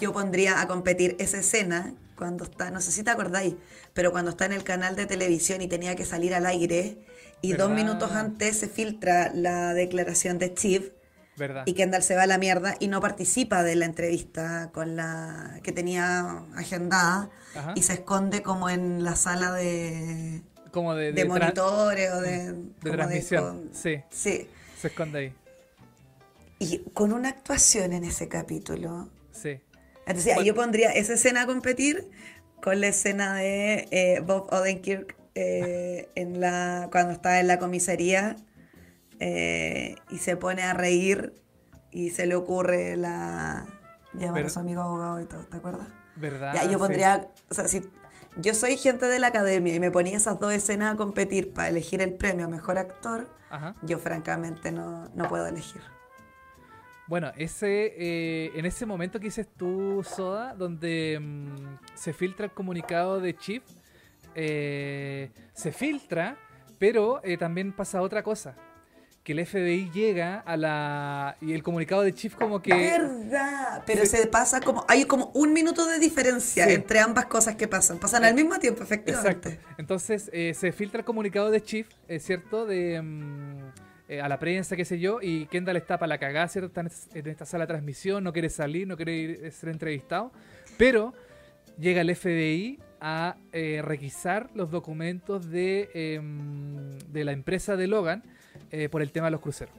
yo pondría a competir esa escena cuando está, no sé si te acordáis, pero cuando está en el canal de televisión y tenía que salir al aire y dos minutos antes se filtra la declaración de Steve ¿Verdad? y Kendall se va a la mierda y no participa de la entrevista con la que tenía agendada Ajá. y se esconde como en la sala de, Como de, de monitores o de, de transmisión. con- Sí, sí. se esconde ahí. Y con una actuación en ese capítulo. Sí. Entonces, Bueno. yo pondría esa escena a competir con la escena de eh, Bob Odenkirk eh, en la, cuando está en la comisaría eh, y se pone a reír y se le ocurre la llamar a su amigo abogado y todo, ¿te acuerdas? ¿Verdad? Ya, yo Sí. pondría, o sea, si yo soy gente de la academia y me ponía esas dos escenas a competir para elegir el premio a mejor actor, Ajá. yo francamente no, no puedo elegir. Bueno, ese, eh, en ese momento que dices tú, Soda, donde mm, se filtra el comunicado de Chief, eh, se filtra, pero eh, también pasa otra cosa. Que el FBI llega a la... Y el comunicado de Chief como que... ¿Verdad? Pero se pasa como. Hay como un minuto de diferencia Sí. entre ambas cosas que pasan. Pasan al mismo tiempo, efectivamente. Exacto. Entonces eh, se filtra el comunicado de Chief, es cierto, de mm, eh, a la prensa, qué sé yo, y Kendall está para la cagada, ¿cierto? Está en esta sala de transmisión, no quiere salir, no quiere ir, ser entrevistado, pero llega el FBI a eh, requisar los documentos de, em, de la empresa de Logan eh, por el tema de los cruceros.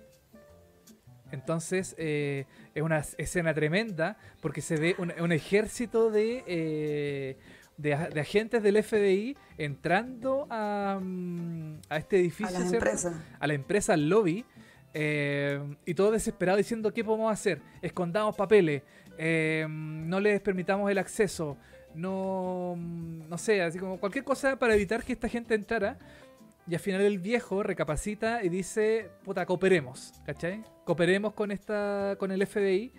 Entonces es una escena tremenda porque se ve un, ejército de, de, agentes del FBI entrando a, mm, a este edificio. A la empresa. A la empresa, al lobby. Eh, y todo desesperado diciendo qué podemos hacer. Escondamos papeles. Eh, no les permitamos el acceso. No, mm, no sé, así como cualquier cosa para evitar que esta gente entrara. Y al final el viejo recapacita y dice, puta, cooperemos, ¿cachai? Cooperemos con, esta, con el FBI.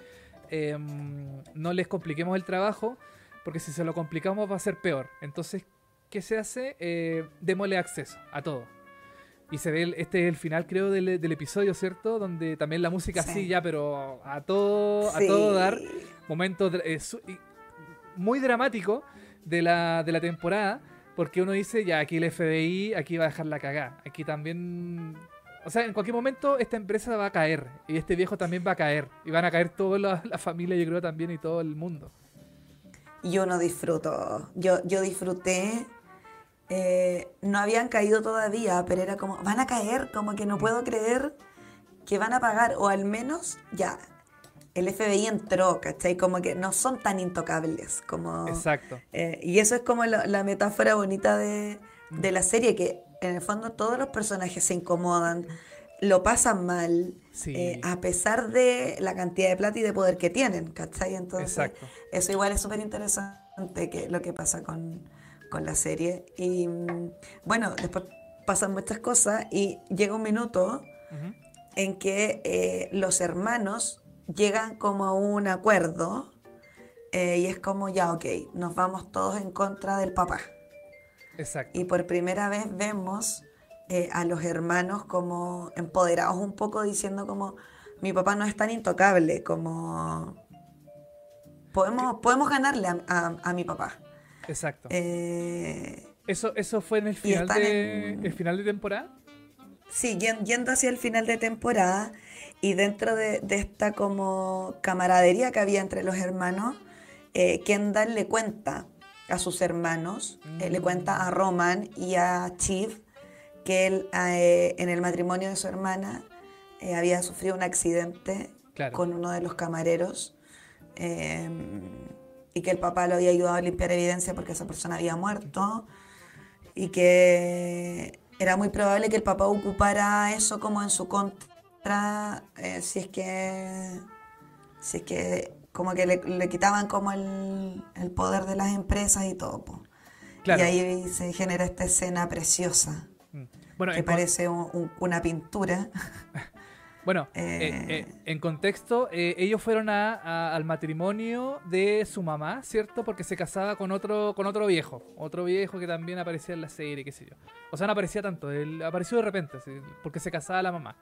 Eh, mm, no les compliquemos el trabajo porque si se lo complicamos va a ser peor. Entonces, ¿qué se hace? Eh, démosle acceso a todo. Y se ve, este es el final creo del, episodio, ¿cierto? Donde también la música sí. ya, pero a todo, a todo dar. Momentos eh, muy dramático de la, de la temporada. Porque uno dice, ya, aquí el FBI, aquí va a dejar la cagada. Aquí también o sea, en cualquier momento esta empresa va a caer y este viejo también va a caer y van a caer toda la, familia, yo creo también y todo el mundo yo no disfruto. Yo, yo disfruté. Eh, no habían caído todavía, pero era como, van a caer, como que no puedo creer que van a pagar, o al menos ya, el FBI entró, ¿cachai? Como que no son tan intocables como... Exacto. Eh, y eso es como la, metáfora bonita de, de, la serie, que en el fondo todos los personajes se incomodan, lo pasan mal, eh, a pesar de la cantidad de plata y de poder que tienen, ¿cachai? Entonces, eso igual es súper interesante que lo que pasa con, la serie. Y mm, bueno, después pasan muchas cosas y llega un minuto en que eh, los hermanos llegan como a un acuerdo eh, y es como ya, ok, nos vamos todos en contra del papá. Exacto. Y por primera vez vemos eh, a los hermanos como empoderados un poco diciendo como mi papá no es tan intocable como podemos, podemos ganarle a, mi papá. Exacto. Eh, ¿Eso, ¿Eso fue en el final, de, el final de temporada? Sí, yendo hacia el final de temporada y dentro de, esta como camaradería que había entre los hermanos, eh, Kendall le cuenta a sus hermanos, le cuenta a Roman y a Chief que él eh, en el matrimonio de su hermana eh, había sufrido un accidente con uno de los camareros em, y que el papá lo había ayudado a limpiar evidencia porque esa persona había muerto y que era muy probable que el papá ocupara eso como en su contra eh, si es que si es que como que le, quitaban como el, poder de las empresas y todo. Y ahí se genera esta escena preciosa. Bueno, que parece una pintura. Bueno, eh, eh, eh, en contexto, ellos fueron al matrimonio de su mamá, ¿cierto? Porque se casaba con otro, con otro viejo. Otro viejo que también aparecía en la serie, qué sé yo. O sea, no aparecía tanto, él apareció de repente, porque se casaba la mamá.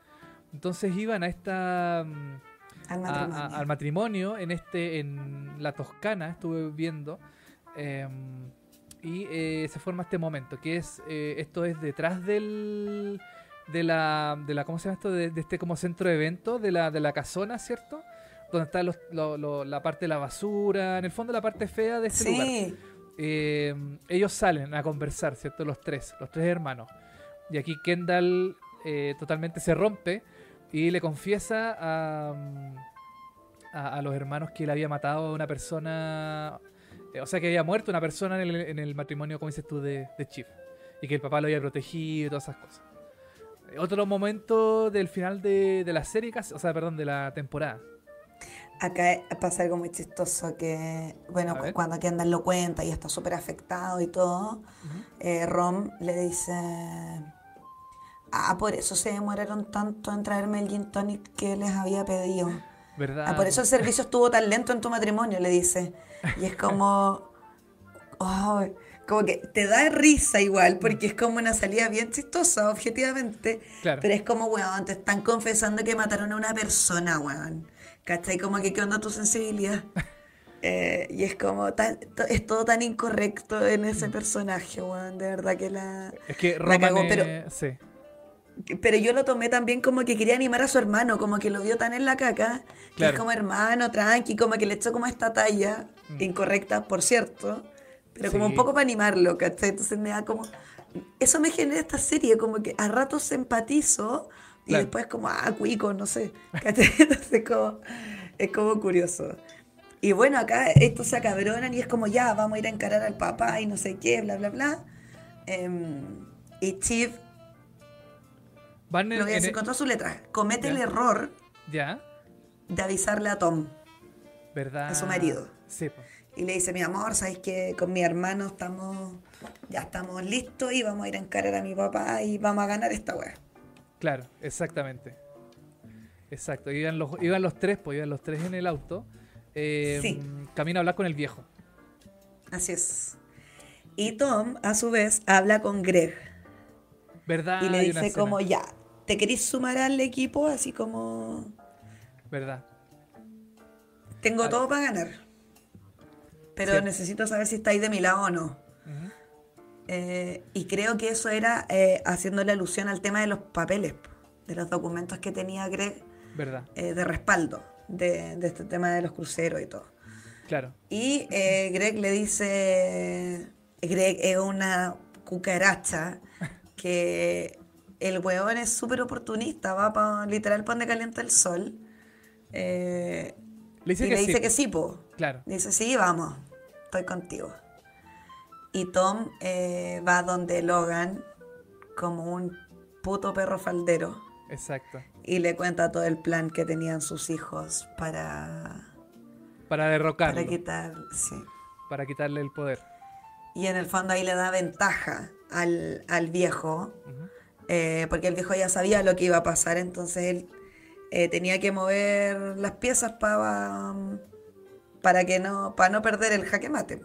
Entonces iban a esta... Mm, al matrimonio. al matrimonio en este en la Toscana, estuve viendo. Em, y eh, se forma este momento, que es, eh, esto es detrás del, de la, de la, ¿cómo se llama esto? De, este como centro de eventos, de la, de la casona, ¿cierto? Donde está la parte de la basura, en el fondo la parte fea de este lugar. Eh, ellos salen a conversar, ¿cierto? Los tres, los tres hermanos. Y aquí Kendall totalmente se rompe y le confiesa a, a, a, los hermanos que él había matado a una persona eh, o sea, que había muerto una persona en el, matrimonio, como dices tú, de, Chief. Y que el papá lo había protegido y todas esas cosas. Eh, otro momento del final de, la serie, o sea, perdón, de la temporada. Acá pasa algo muy chistoso que, bueno, cuando Kendall lo cuenta y está súper afectado y todo, eh, Rom le dice, ah, por eso se demoraron tanto en traerme el gin tonic que les había pedido. ¿Verdad? Ah, por eso el servicio estuvo tan lento en tu matrimonio, le dice. Y es como, como que te da risa igual, porque es como una salida bien chistosa, objetivamente. Pero es como, weón, te están confesando que mataron a una persona, weón. ¿Cachai? Como que, ¿qué onda tu sensibilidad? Eh, y es como, es todo tan incorrecto en ese mm. personaje, weón. De verdad que la. Es que Roman, pero, sí. Pero yo lo tomé también como que quería animar a su hermano, como que lo vio tan en la caca, que Claro. es como hermano, tranqui, como que le echó como esta talla, Mm. incorrecta, por cierto, pero como un poco para animarlo, ¿cachai? Entonces me da como... Eso me genera esta serie, como que a ratos empatizo y Claro. después como, ah, cuico, no sé, ¿cachai? Entonces como, es como curioso. Y bueno, acá estos se acabronan y es como, ya, vamos a ir a encarar al papá y no sé qué, bla, bla, bla. Em, y Chief Van en, lo voy a en- decir con todas sus letras. Comete el error Ya, de avisarle a Tom ¿verdad? A su marido. Sí, po. y le dice, mi amor, sabes que con mi hermano estamos, ya estamos listos y vamos a ir a encarar a mi papá y vamos a ganar esta wea. Claro, exactamente. Exacto, iban los, iban los tres, pues iban los tres en el auto. Eh, Sí. Camino a hablar con el viejo. Así es. Y Tom, a su vez, habla con Greg ¿Verdad? y le dice como, ya, ¿te querés sumar al equipo? Así como, ¿Verdad? tengo todo para ganar. Pero necesito saber si estáis de mi lado o no. Eh, y creo que eso era eh, haciéndole alusión al tema de los papeles, de los documentos que tenía Greg ¿Verdad? eh, de respaldo de, de este tema de los cruceros y todo. Claro. Y eh, Greg le dice, Greg es una cucaracha que el weón es súper oportunista, va pa, literal para donde calienta el sol. Eh, Le dice y que le sí. dice que sí, po. Claro. Dice, sí, vamos, estoy contigo. Y Tom eh, va donde Logan como un puto perro faldero Exacto. y le cuenta todo el plan que tenían sus hijos para, Para derrocarlo. para quitar, sí. para quitarle el poder. Y en el fondo ahí le da ventaja al, al viejo, Ujú. Eh, porque el viejo ya sabía lo que iba a pasar, entonces él eh, tenía que mover las piezas para para que no para no perder el jaque mate.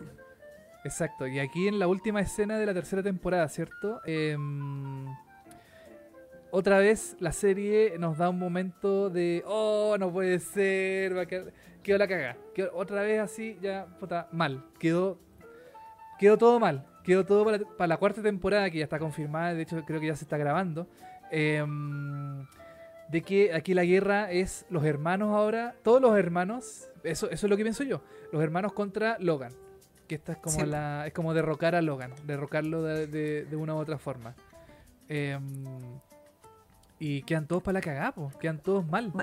Exacto. Y aquí en la última escena de la tercera temporada, ¿cierto? Em, otra vez la serie nos da un momento de, oh, no puede ser, va a quedar- quedó la caga. Otra vez así, ya, puta, mal. Quedó, quedó todo mal. Quedó todo para, para la cuarta temporada, que ya está confirmada, de hecho creo que ya se está grabando. Em, de que aquí la guerra es los hermanos ahora, todos los hermanos, eso, eso es lo que pienso yo, los hermanos contra Logan. Que esta es como Sí. la. es como derrocar a Logan, derrocarlo de, de- de una u otra forma. Em, y quedan todos para la cagada, po, quedan todos mal.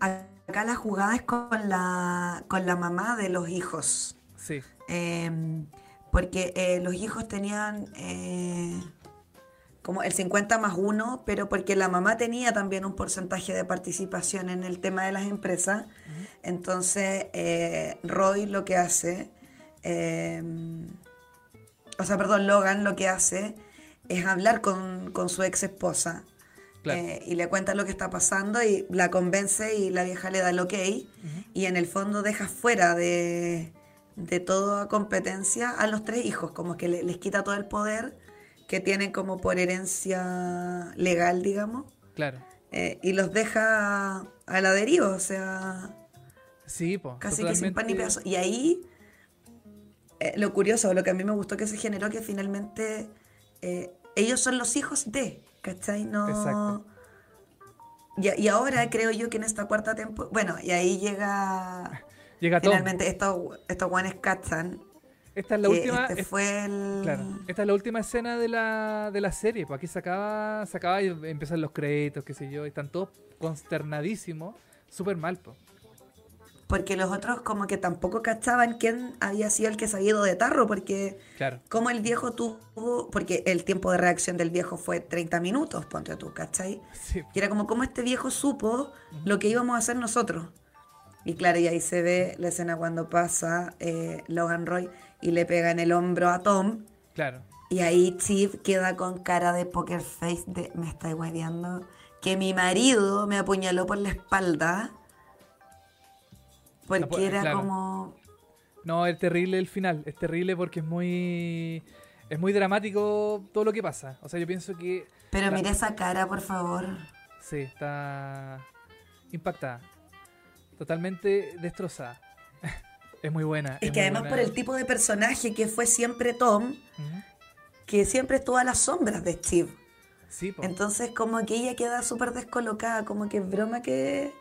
Acá la jugada es con la, con la mamá de los hijos. Sí, Eh, porque eh, los hijos tenían eh, como el 50 más 1, pero porque la mamá tenía también un porcentaje de participación en el tema de las empresas. Entonces, eh, Roy lo que hace, eh, o sea, perdón, Logan lo que hace es hablar con, con su ex esposa. Claro. eh, y le cuenta lo que está pasando y la convence y la vieja le da el ok y en el fondo deja fuera de, de toda competencia a los tres hijos, como que le- les quita todo el poder que tienen como por herencia legal, digamos, claro. eh, y los deja a la deriva, o sea, Sí, po, casi que sin pan ni pedazo. Y ahí, eh, lo curioso, lo que a mí me gustó que se generó, que finalmente eh, ellos son los hijos de, ¿cachai? No... Exacto. Y, y ahora creo yo que en esta cuarta temporada, bueno, y ahí llega Llega finalmente estos, estos guanes cachan. Esta es la última. este es- fue el... Claro, esta es la última escena de la, de la serie. Pues aquí se acaba, se acaba y empiezan los créditos, qué sé yo. Y están todos consternadísimos. Súper mal, pues. Porque los otros como que tampoco cachaban quién había sido el que se había ido de tarro, porque Claro. como el viejo tuvo, porque el tiempo de reacción del viejo fue 30 minutos, ponte tú, ¿cachai? Sí, Y era como, ¿cómo este viejo supo lo que íbamos a hacer nosotros? Y claro, y ahí se ve la escena cuando pasa eh, Logan Roy y le pega en el hombro a Tom. claro. Y ahí Chief queda con cara de poker face de me está hueveando. Que mi marido me apuñaló por la espalda. Porque No era claro. como. No, es terrible el final. Es terrible porque es muy. Es muy dramático todo lo que pasa. O sea, yo pienso que. Pero la- mira esa cara, por favor. Sí, está impactada. Totalmente destrozada. es muy buena. Es es que además buena. por el tipo de personaje que fue siempre Tom, que siempre estuvo a las sombras de Steve. Sí, po. Entonces como que ella queda súper descolocada, como que es broma que,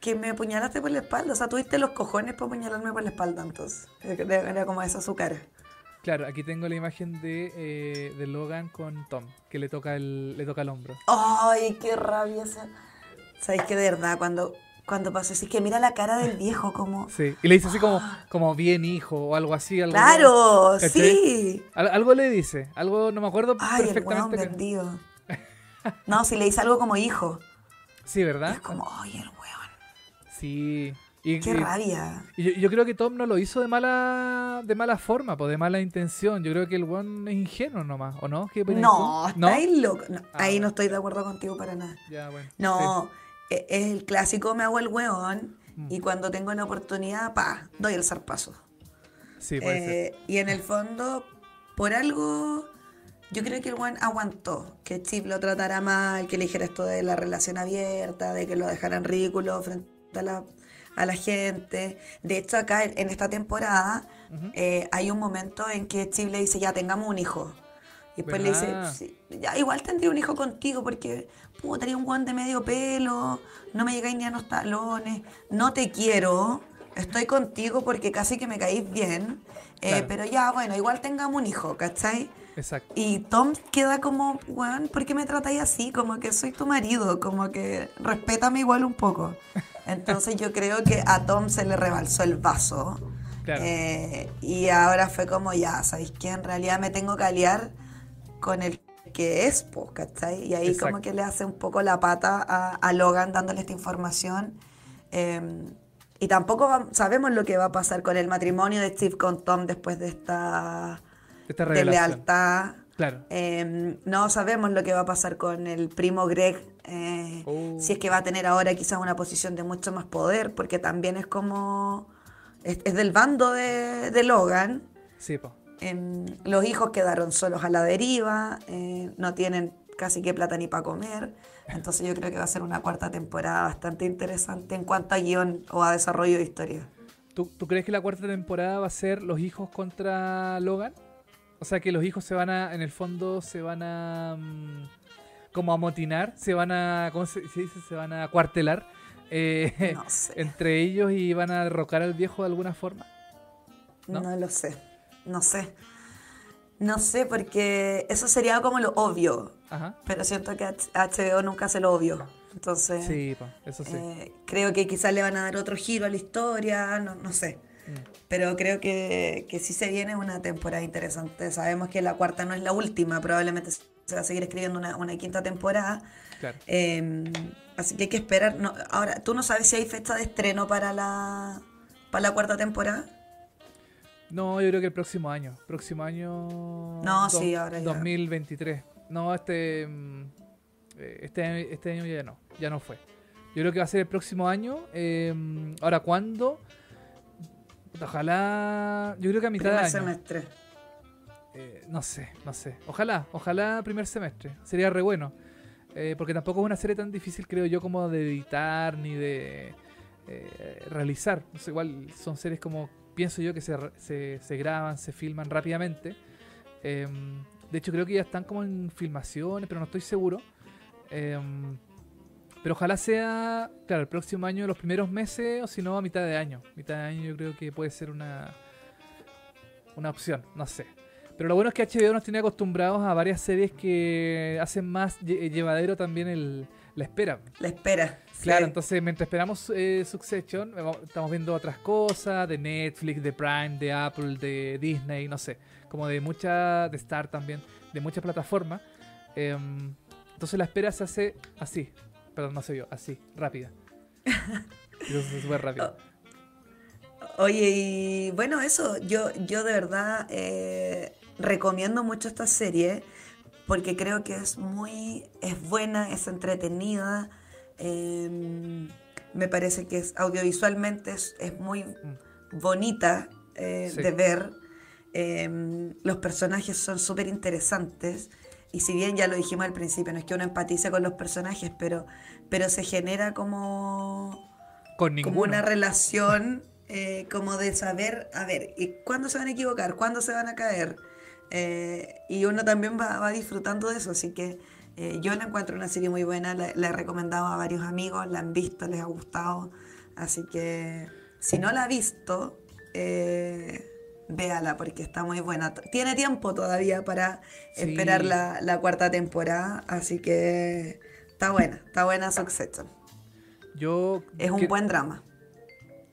que me apuñalaste por la espalda. O sea, tuviste los cojones para apuñalarme por la espalda, entonces. Era, era como esa su cara. Claro, aquí tengo la imagen de, eh, de Logan con Tom, que le toca el, le toca el hombro. ¡Ay, qué rabia esa! ¿Sabéis que de verdad cuando, cuando pasó así que mira la cara del viejo como... Sí, y le dice así como, como bien hijo o algo así. Algo, ¡Claro! ¡Sí! Al- algo le dice, algo no me acuerdo ¡Ay, el weón perfectamente. que- vendido! No, si le dice algo como hijo. Sí, ¿verdad? Es como, ¡ay, el weón! Sí. Y, ¡Qué y- rabia! y yo, yo creo que Tom no lo hizo de mala de mala forma, pues de mala intención. Yo creo que el one es ingenuo nomás, ¿o no? ¿Qué No? ¿No? estáis loco. No, Ah, ahí bueno. no estoy de acuerdo contigo para nada. Ya, bueno. No, es el clásico me hago el weón Mm. y cuando tengo la oportunidad, pa, doy el zarpazo. Sí, puede ser. Eh, y en el fondo, por algo, yo creo que el weón aguantó que Chip lo tratara mal, que le dijera esto de la relación abierta, de que lo dejaran ridículo frente a la, a la gente. De hecho, acá en esta temporada eh, hay un momento en que Chip le dice, ya tengamos un hijo. Y después le dice, "Sí, ya igual tendría un hijo contigo porque puta, tenía un guante medio pelo, no me llegáis ni a los talones, no te quiero, estoy contigo porque casi que me caís bien, eh, Claro. pero ya, bueno, igual tengamos un hijo, ¿cachai? Exacto. Y Tom queda como, weón, ¿por qué me tratáis así? Como que soy tu marido, como que respétame igual un poco. Entonces yo creo que a Tom se le rebalsó el vaso. Claro. Eh, y ahora fue como, ya, ¿sabéis qué? En realidad me tengo que aliar con el que es, pues, ¿cachai? Y ahí Exacto. como que le hace un poco la pata a, a Logan dándole esta información. Eh, y tampoco va- sabemos lo que va a pasar con el matrimonio de Steve con Tom después de esta Esta de revelación. lealtad. Claro. Eh, no sabemos lo que va a pasar con el primo Greg, eh, Oh. si es que va a tener ahora quizás una posición de mucho más poder, porque también es como, es, es del bando de, de Logan. Sí, po. Em, los hijos quedaron solos a la deriva, eh, no tienen casi que plata ni para comer. Entonces yo creo que va a ser una cuarta temporada bastante interesante en cuanto a guion o a desarrollo de historia. ¿Tú, tú crees que la cuarta temporada va a ser los hijos contra Logan? O sea, que los hijos se van a, en el fondo, se van a, mm, como amotinar, se van a, ¿cómo se, se dice? Se van a cuartelar eh, No sé. entre ellos y van a derrocar al viejo de alguna forma. ¿no? ¿No? lo sé, no sé. No sé, porque eso sería como lo obvio, Ajá. pero siento que HBO nunca se lo obvio. Entonces, Sí, po, eso sí. eh, creo que quizás le van a dar otro giro a la historia, no, no sé. Mm. Pero creo que, que sí se viene una temporada interesante. Sabemos que la cuarta no es la última, probablemente se va a seguir escribiendo una, una quinta temporada. Claro. Eh, así que hay que esperar. No, ahora, ¿tú no sabes si hay fecha de estreno para la, para la cuarta temporada? No, yo creo que el próximo año. Próximo año. No, sí, ahora ya. 2023. No, este. mm, eh, Este, este año ya no. Ya no fue. Yo creo que va a ser el próximo año. eh, ahora, ¿cuándo? Ojalá. Yo creo que a mitad de Primer año. semestre. Eh, no sé, no sé. Ojalá, ojalá primer semestre. Sería re bueno. Eh, porque tampoco es una serie tan difícil, creo yo, como de editar ni de eh, realizar. No sé, igual son series como, pienso yo, que se, se, se graban, se filman rápidamente. Eh, de hecho, creo que ya están como en filmaciones, pero no estoy seguro. Eh, pero ojalá sea, claro, el próximo año, los primeros meses, o si no, a mitad de año. Mitad de año yo creo que puede ser una, una opción, no sé. Pero lo bueno es que HBO nos tiene acostumbrados a varias series que hacen más lle- llevadero también el, la espera. La espera. Claro, sí. entonces mientras esperamos eh, Succession, eh, estamos viendo otras cosas de Netflix, de Prime, de Apple, de Disney, no sé, como de mucha, de Star también, de muchas plataformas. Em, entonces la espera se hace así, perdón, no sé yo, así, rápida. Entonces es súper rápido. Oye, y bueno, eso, yo, yo de verdad eh, recomiendo mucho esta serie porque creo que es muy, es buena, es entretenida, eh, me parece que es audiovisualmente es, es muy bonita eh, Sí. de ver, eh, los personajes son súper interesantes y si bien ya lo dijimos al principio, no es que uno empatice con los personajes, pero, pero se genera como Con como una relación eh, como de saber, a ver, ¿y ¿cuándo se van a equivocar? ¿Cuándo se van a caer? Eh, y uno también va, va, disfrutando de eso, así que eh, yo la encuentro una serie muy buena, la, la, he recomendado a varios amigos, la han visto, les ha gustado, así que si no la ha visto, eh, véala porque está muy buena. Tiene tiempo todavía para sí. esperar la, la, cuarta temporada, así que está buena, está buena Succession. Yo es un que... buen drama.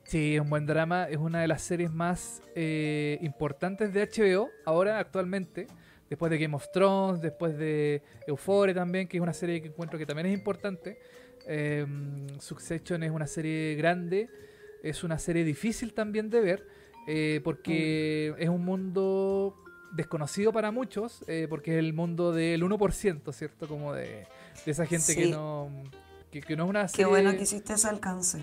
Sí, es un buen drama. Es una de las series más eh, importantes de HBO ahora, actualmente. Después de Game of Thrones, después de Euphoria también, que es una serie que encuentro que también es importante. Eh, Succession es una serie grande, es una serie difícil también de ver, eh, porque mm. es un mundo desconocido para muchos, eh, porque es el mundo del 1%, ¿cierto? Como de, de esa gente sí. que no... Que, que, no es una serie... Qué bueno que hiciste ese alcance.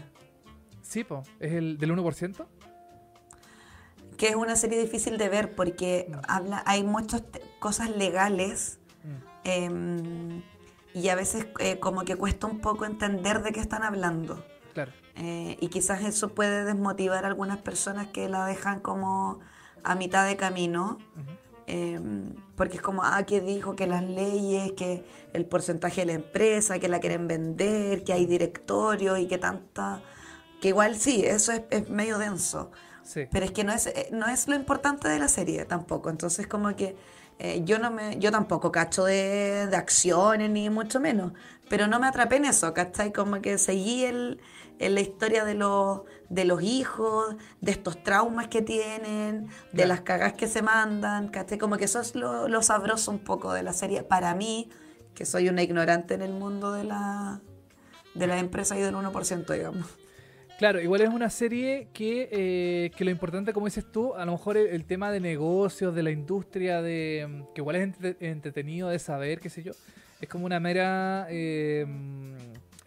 Sí, po, es el del 1%. Que es una serie difícil de ver porque mm. habla, hay muchas cosas legales mm. eh, y a veces eh, como que cuesta un poco entender de qué están hablando. Claro. Eh, y quizás eso puede desmotivar a algunas personas que la dejan como a mitad de camino. Uh -huh. eh, porque es como, ah, que dijo que las leyes, que el porcentaje de la empresa, que la quieren vender, que hay directorio y que tanta que igual sí, eso es, es medio denso. Sí. Pero es que no es, eh, no es lo importante de la serie tampoco. Entonces como que eh, yo no me, yo tampoco cacho de, de, acciones ni mucho menos. Pero no me atrapé en eso, ¿cachai? Como que seguí el, en la historia de los, de los hijos, de estos traumas que tienen, de Claro. las cagas que se mandan, ¿cachai? Como que eso es lo, lo sabroso un poco de la serie. Para mí, que soy una ignorante en el mundo de la, de la empresa y del 1%, digamos. Claro, igual es una serie que, eh, que lo importante, como dices tú, a lo mejor el, el, tema de negocios, de la industria, de que igual es entre, entretenido de saber, qué sé yo, es como una mera, eh,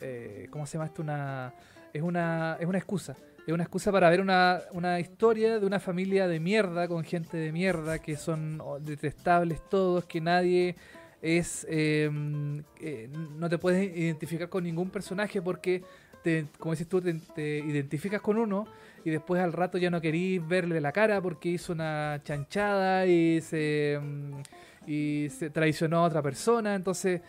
eh, ¿cómo se llama esto? Una, es, una, es una excusa. Es una excusa para ver una, una historia de una familia de mierda, con gente de mierda, que son detestables todos, que nadie es... eh, no te puedes identificar con ningún personaje porque te, como dices tú, te, identificas con uno y después al rato ya no querís verle la cara porque hizo una chanchada y se, y se traicionó a otra persona. Entonces,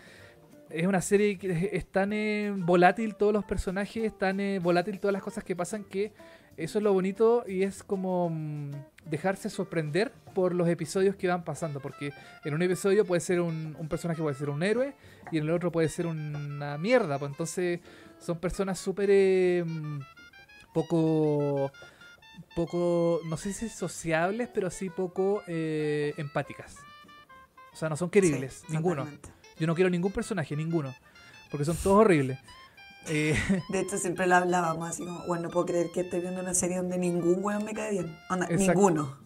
es una serie que es tan eh, volátil todos los personajes, es tan eh, volátil todas las cosas que pasan que eso es lo bonito y es como mm, dejarse sorprender por los episodios que van pasando. Porque en un episodio puede ser un, un personaje, puede ser un héroe y en el otro puede ser una mierda. Pues entonces son personas súper eh, poco poco no sé si sociables pero sí poco eh, empáticas. O sea no son queribles sí, ninguno. yo no quiero ningún personaje ninguno porque son todos horribles. Eh, de hecho siempre lo hablábamos así como bueno no puedo creer que esté viendo una serie donde ningún weón me cae bien Onda, ninguno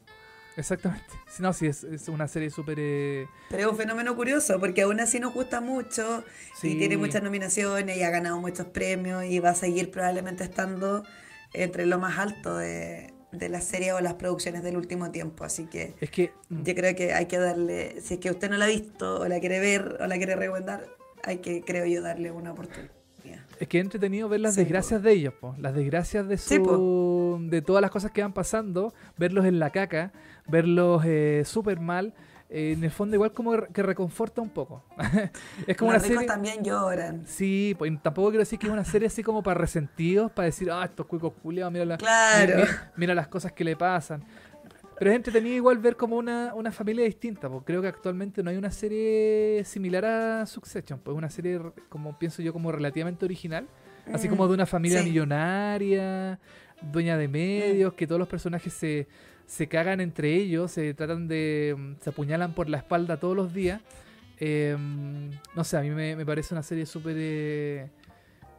Exactamente. No, sí, es, es una serie súper... Eh... Pero es un fenómeno curioso, porque aún así nos gusta mucho Sí. y tiene muchas nominaciones y ha ganado muchos premios y va a seguir probablemente estando entre lo más alto de, de las series o las producciones del último tiempo. Así que Es que... yo creo que hay que darle, si es que usted no la ha visto o la quiere ver o la quiere recomendar, hay que, creo yo, darle una oportunidad. Es que es entretenido ver las Sí, desgracias po. de ellos, po. las desgracias de su, Sí, de todas las cosas que van pasando, verlos en la caca, verlos eh, súper mal, eh, en el fondo igual como que reconforta un poco. es como Los una serie... también lloran. Sí, pues tampoco quiero decir que es una serie así como para resentidos, para decir, ah, estos cuicos culiados, mira, la- Claro. mira, mira las cosas que le pasan. Pero es entretenido igual ver como una, una familia distinta, porque creo que actualmente no hay una serie similar a Succession, pues una serie, como pienso yo, como relativamente original, así Mm, como de una familia sí. millonaria, dueña de medios, que todos los personajes se, se cagan entre ellos, se tratan de, mm, se apuñalan por la espalda todos los días. Eh, no sé, a mí me, me parece una serie súper eh,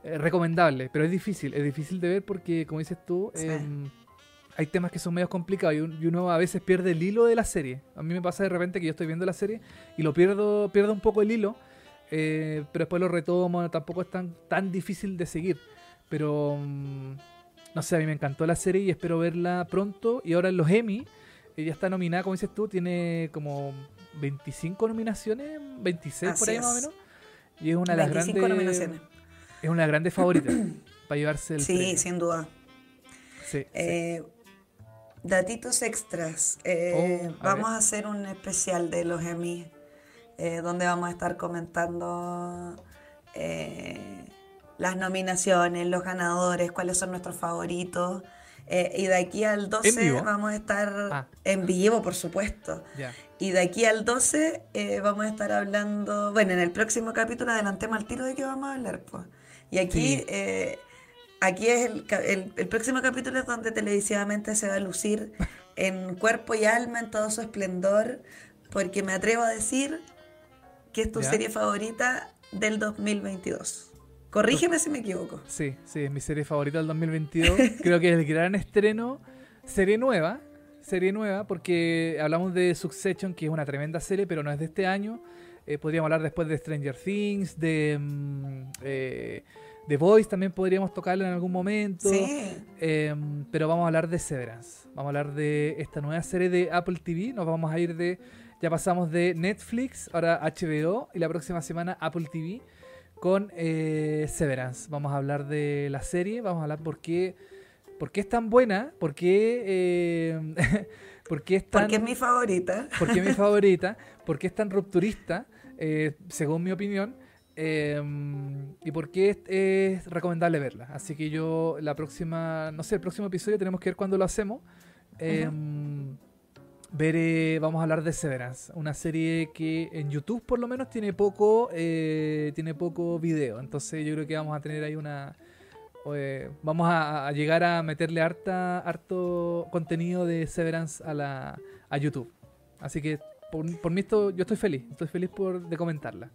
eh, recomendable, pero es difícil, es difícil de ver porque, como dices tú, Sí. eh, hay temas que son medio complicados y, un- y uno a veces pierde el hilo de la serie. A mí me pasa de repente que yo estoy viendo la serie y lo pierdo, pierdo un poco el hilo, eh, pero después lo retomo, tampoco es tan, tan difícil de seguir. Pero, mm, no sé, a mí me encantó la serie y espero verla pronto. Y ahora en los Emmy, ella está nominada, como dices tú, tiene como 25 nominaciones, 26 por ahí más o menos. Y es una de las 25 grandes. nominaciones. Es una de las grandes favoritas para llevarse el Sí, premio. sin duda. Sí, sí. Eh, Datitos extras. Eh, Oh, a vamos ver. a hacer un especial de los Emmy, eh, donde vamos a estar comentando eh, las nominaciones, los ganadores, cuáles son nuestros favoritos. Eh, y de aquí al 12 vivo? vamos a estar Ah. en vivo, por supuesto. Y de aquí al 12 eh, vamos a estar hablando, bueno, en el próximo capítulo adelantemos al tiro de qué vamos a hablar. Pues. Y aquí, Sí. eh, aquí es el, el, el próximo capítulo es donde televisivamente se va a lucir en cuerpo y alma, en todo su esplendor, porque me atrevo a decir que es tu serie favorita del 2022. Corrígeme si me equivoco. Sí, sí, es mi serie favorita del 2022. Creo que es el gran estreno. Serie nueva, serie nueva, porque hablamos de Succession, que es una tremenda serie, pero no es de este año. Eh, podríamos hablar después de Stranger Things, de mm, eh, The Voice, también podríamos tocarla en algún momento. Sí. Eh, pero vamos a hablar de Severance. Vamos a hablar de esta nueva serie de Apple TV. Nos vamos a ir de. Ya pasamos de Netflix, ahora HBO y la próxima semana Apple TV con eh, Severance. Vamos a hablar de la serie, vamos a hablar por qué, por qué es tan buena, por qué, eh, por qué es tan. Porque es mi favorita. ¿Por qué es mi favorita? ¿Por qué es tan rupturista? eh, según mi opinión. eh, y por qué es, es recomendable verla. Así que yo, la próxima, no sé, el próximo episodio tenemos que ver cuándo lo hacemos. Eh, veré- vamos a hablar de Severance, una serie que en YouTube por lo menos tiene poco, eh, tiene poco video. Entonces yo creo que vamos a tener ahí una, eh, vamos a, a llegar a meterle harta, harto contenido de Severance a la, a YouTube. Así que por, por mí esto, yo estoy feliz, estoy feliz por de comentarla.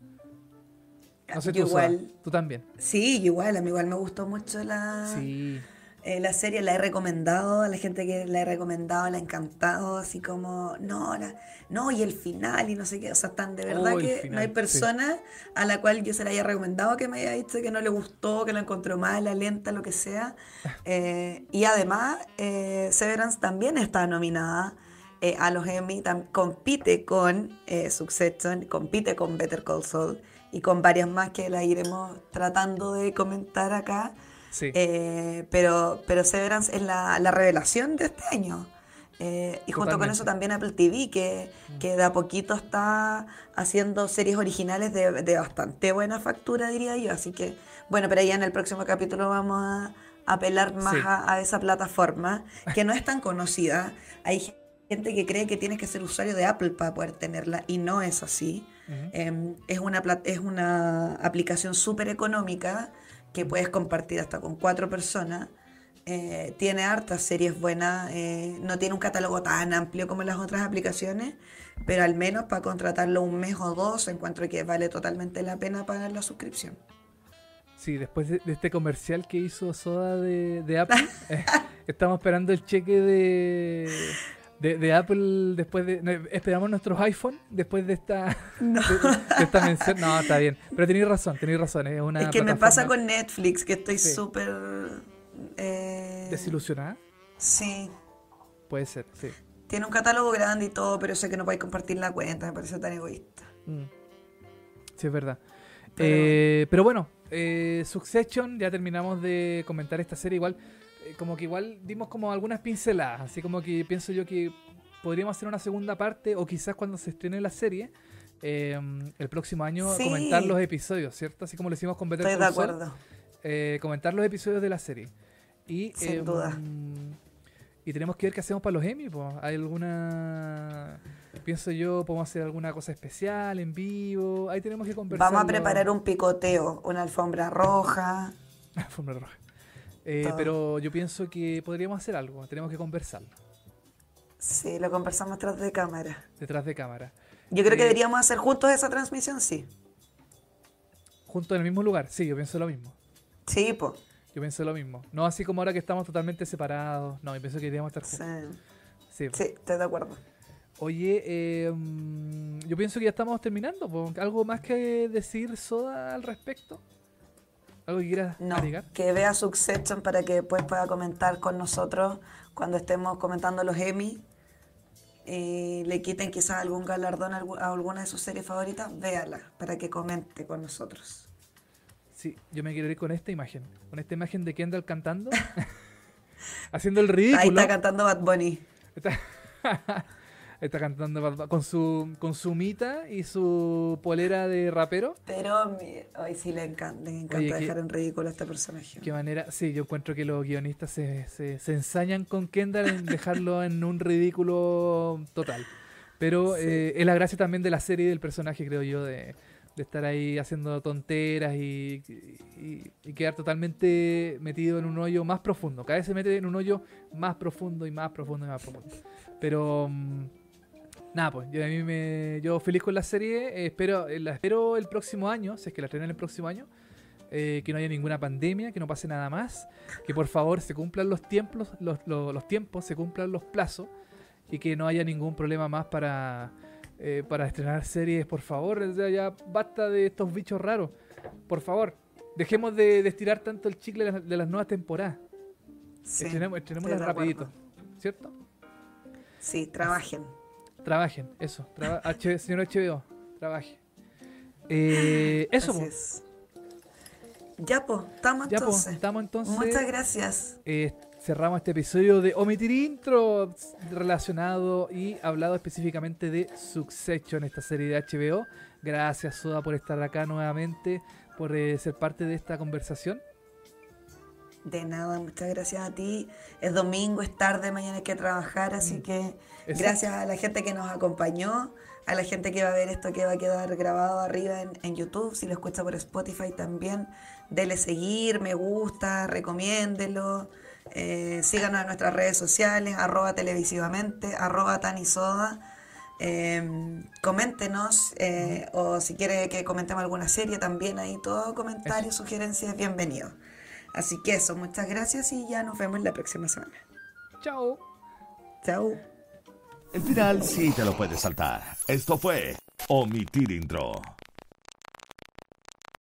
No sé Yo tú, igual. tú también. Sí, igual, a mí igual me gustó mucho la, Sí, Eh, la serie la he recomendado, a la gente que la he recomendado le ha encantado, así como, no, la- no, y el final y no sé qué, o sea, tan de verdad Oh, que final, no hay sí. persona a la cual yo se la haya recomendado que me haya dicho que no le gustó, que la encontró mala, lenta, lo que sea. Eh, y además, eh, Severance también está nominada eh, a los Emmy, compite con Succession, compite con Better Call Saul y con varias más que la iremos tratando de comentar acá. Sí. Eh, pero, pero Severance es la, la revelación de este año. Eh, y junto con eso también Apple TV, que, que de a poquito está haciendo series originales de, de bastante buena factura, diría yo. Así que, bueno, pero ya en el próximo capítulo vamos a apelar más Sí. a, a esa plataforma, que no es tan conocida. Hay gente que cree que tienes que ser usuario de Apple para poder tenerla, y no es así. Eh, es, una, es una aplicación súper económica que puedes compartir hasta con cuatro personas. Eh, tiene hartas series buenas, eh, no tiene un catálogo tan amplio como las otras aplicaciones, pero al menos para contratarlo un mes o dos encuentro que vale totalmente la pena pagar la suscripción. Sí, después de, de este comercial que hizo Soda de, de Apple, eh, estamos esperando el cheque de, de, de Apple después de... no, esperamos nuestros iPhone después de esta, de, de esta mención. No, está bien. Pero tenéis razón, tenéis razón. Es una es que me pasa con Netflix, que estoy Sí. súper... eh, Desilusionada. sí, Puede ser, sí. tiene un catálogo grande y todo, pero sé que no podéis compartir la cuenta, me parece tan egoísta. Mm. Sí, es verdad. Pero- Eh, pero bueno, eh, Succession, ya terminamos de comentar esta serie. Igual, como que igual dimos como algunas pinceladas. Así como que pienso yo que podríamos hacer una segunda parte o quizás cuando se estrene la serie. eh, el próximo año Sí. comentar los episodios, ¿cierto? Así como lo hicimos con Better Estoy de acuerdo. eh, comentar los episodios de la serie. Y, Sin em, duda. Y tenemos que ver qué hacemos para los Emmy. po. ¿Hay alguna... Pienso yo, podemos hacer alguna cosa especial en vivo. Ahí tenemos que conversar. Vamos a preparar un picoteo, una alfombra roja. Alfombra roja. Eh, pero yo pienso que podríamos hacer algo. Tenemos que conversarlo Sí, lo conversamos tras de cámara. detrás de cámara. Yo creo que Eh, deberíamos hacer juntos esa transmisión, sí. Juntos en el mismo lugar. Sí, yo pienso lo mismo. Sí, pues. Yo pienso lo mismo. No así como ahora que estamos totalmente separados. No, yo pienso que deberíamos estar juntos. Sí. sí, estoy de acuerdo. Oye, eh, mm, yo pienso que ya estamos terminando. po. ¿Algo más que decir, Soda, al respecto? ¿Algo que quieras No, agregar? que vea Succession para que después pueda comentar con nosotros cuando estemos comentando los Emmy y le quiten quizás algún galardón a algu- a alguna de sus series favoritas, véala para que comente con nosotros. Sí, yo me quiero ir con esta imagen. Con esta imagen de Kendall cantando. haciendo el Ahí ridículo. está cantando Bad Bunny. Está, está cantando Bad con su, con su mita y su polera de rapero. Pero hoy sí le encanta, le encanta Oye, dejar en ridículo a este personaje. Qué manera, sí, yo encuentro que los guionistas se, se, se ensañan con Kendall en dejarlo en un ridículo total. Pero Sí. eh, es la gracia también de la serie y del personaje, creo yo, de, de estar ahí haciendo tonteras y, y- y quedar totalmente metido en un hoyo más profundo. Cada vez se mete en un hoyo más profundo y más profundo y más profundo. Pero mm, nada, pues yo, a mí me, yo feliz con la serie. eh, espero, eh, la espero el próximo año, si es que la estrenan el próximo año. eh, que no haya ninguna pandemia, que no pase nada más, que por favor se cumplan los tiempos, los, los- los tiempos, se cumplan los plazos y que no haya ningún problema más para, eh, para estrenar series, por favor. Ya basta de estos bichos raros. Por favor, dejemos de, de estirar tanto el chicle de las, de las nuevas temporadas. Sí, estrenemos estrenémoslas rapidito. ¿cierto? Sí, trabajen. Trabajen, eso. Traba- H- señor HBO, trabaje. Eh, eso, Así po. es. Ya, pues, estamos ya pues, entonces. estamos entonces. Muchas gracias. eh, cerramos este episodio de Omitir Intro relacionado y hablado específicamente de Succession, esta serie de HBO. Gracias, Soda, por estar acá nuevamente, por eh, ser parte de esta conversación. De nada, muchas gracias a ti. Es domingo, es tarde, mañana hay que trabajar, así que Mm. Exacto. gracias a la gente que nos acompañó, a la gente que va a ver esto que va a quedar grabado arriba en, en YouTube, si lo escucha por Spotify también, dele seguir, me gusta, recomiéndelo, eh, síganos en nuestras redes sociales, arroba televisivamente, arroba tanisoda. Eh, coméntenos eh, o si quiere que comentemos alguna serie también ahí todo comentario, sugerencia es bienvenido. Así que eso, muchas gracias y ya nos vemos la próxima semana. Chao. Chao. El final sí te lo puedes saltar. Esto fue Omitir Intro.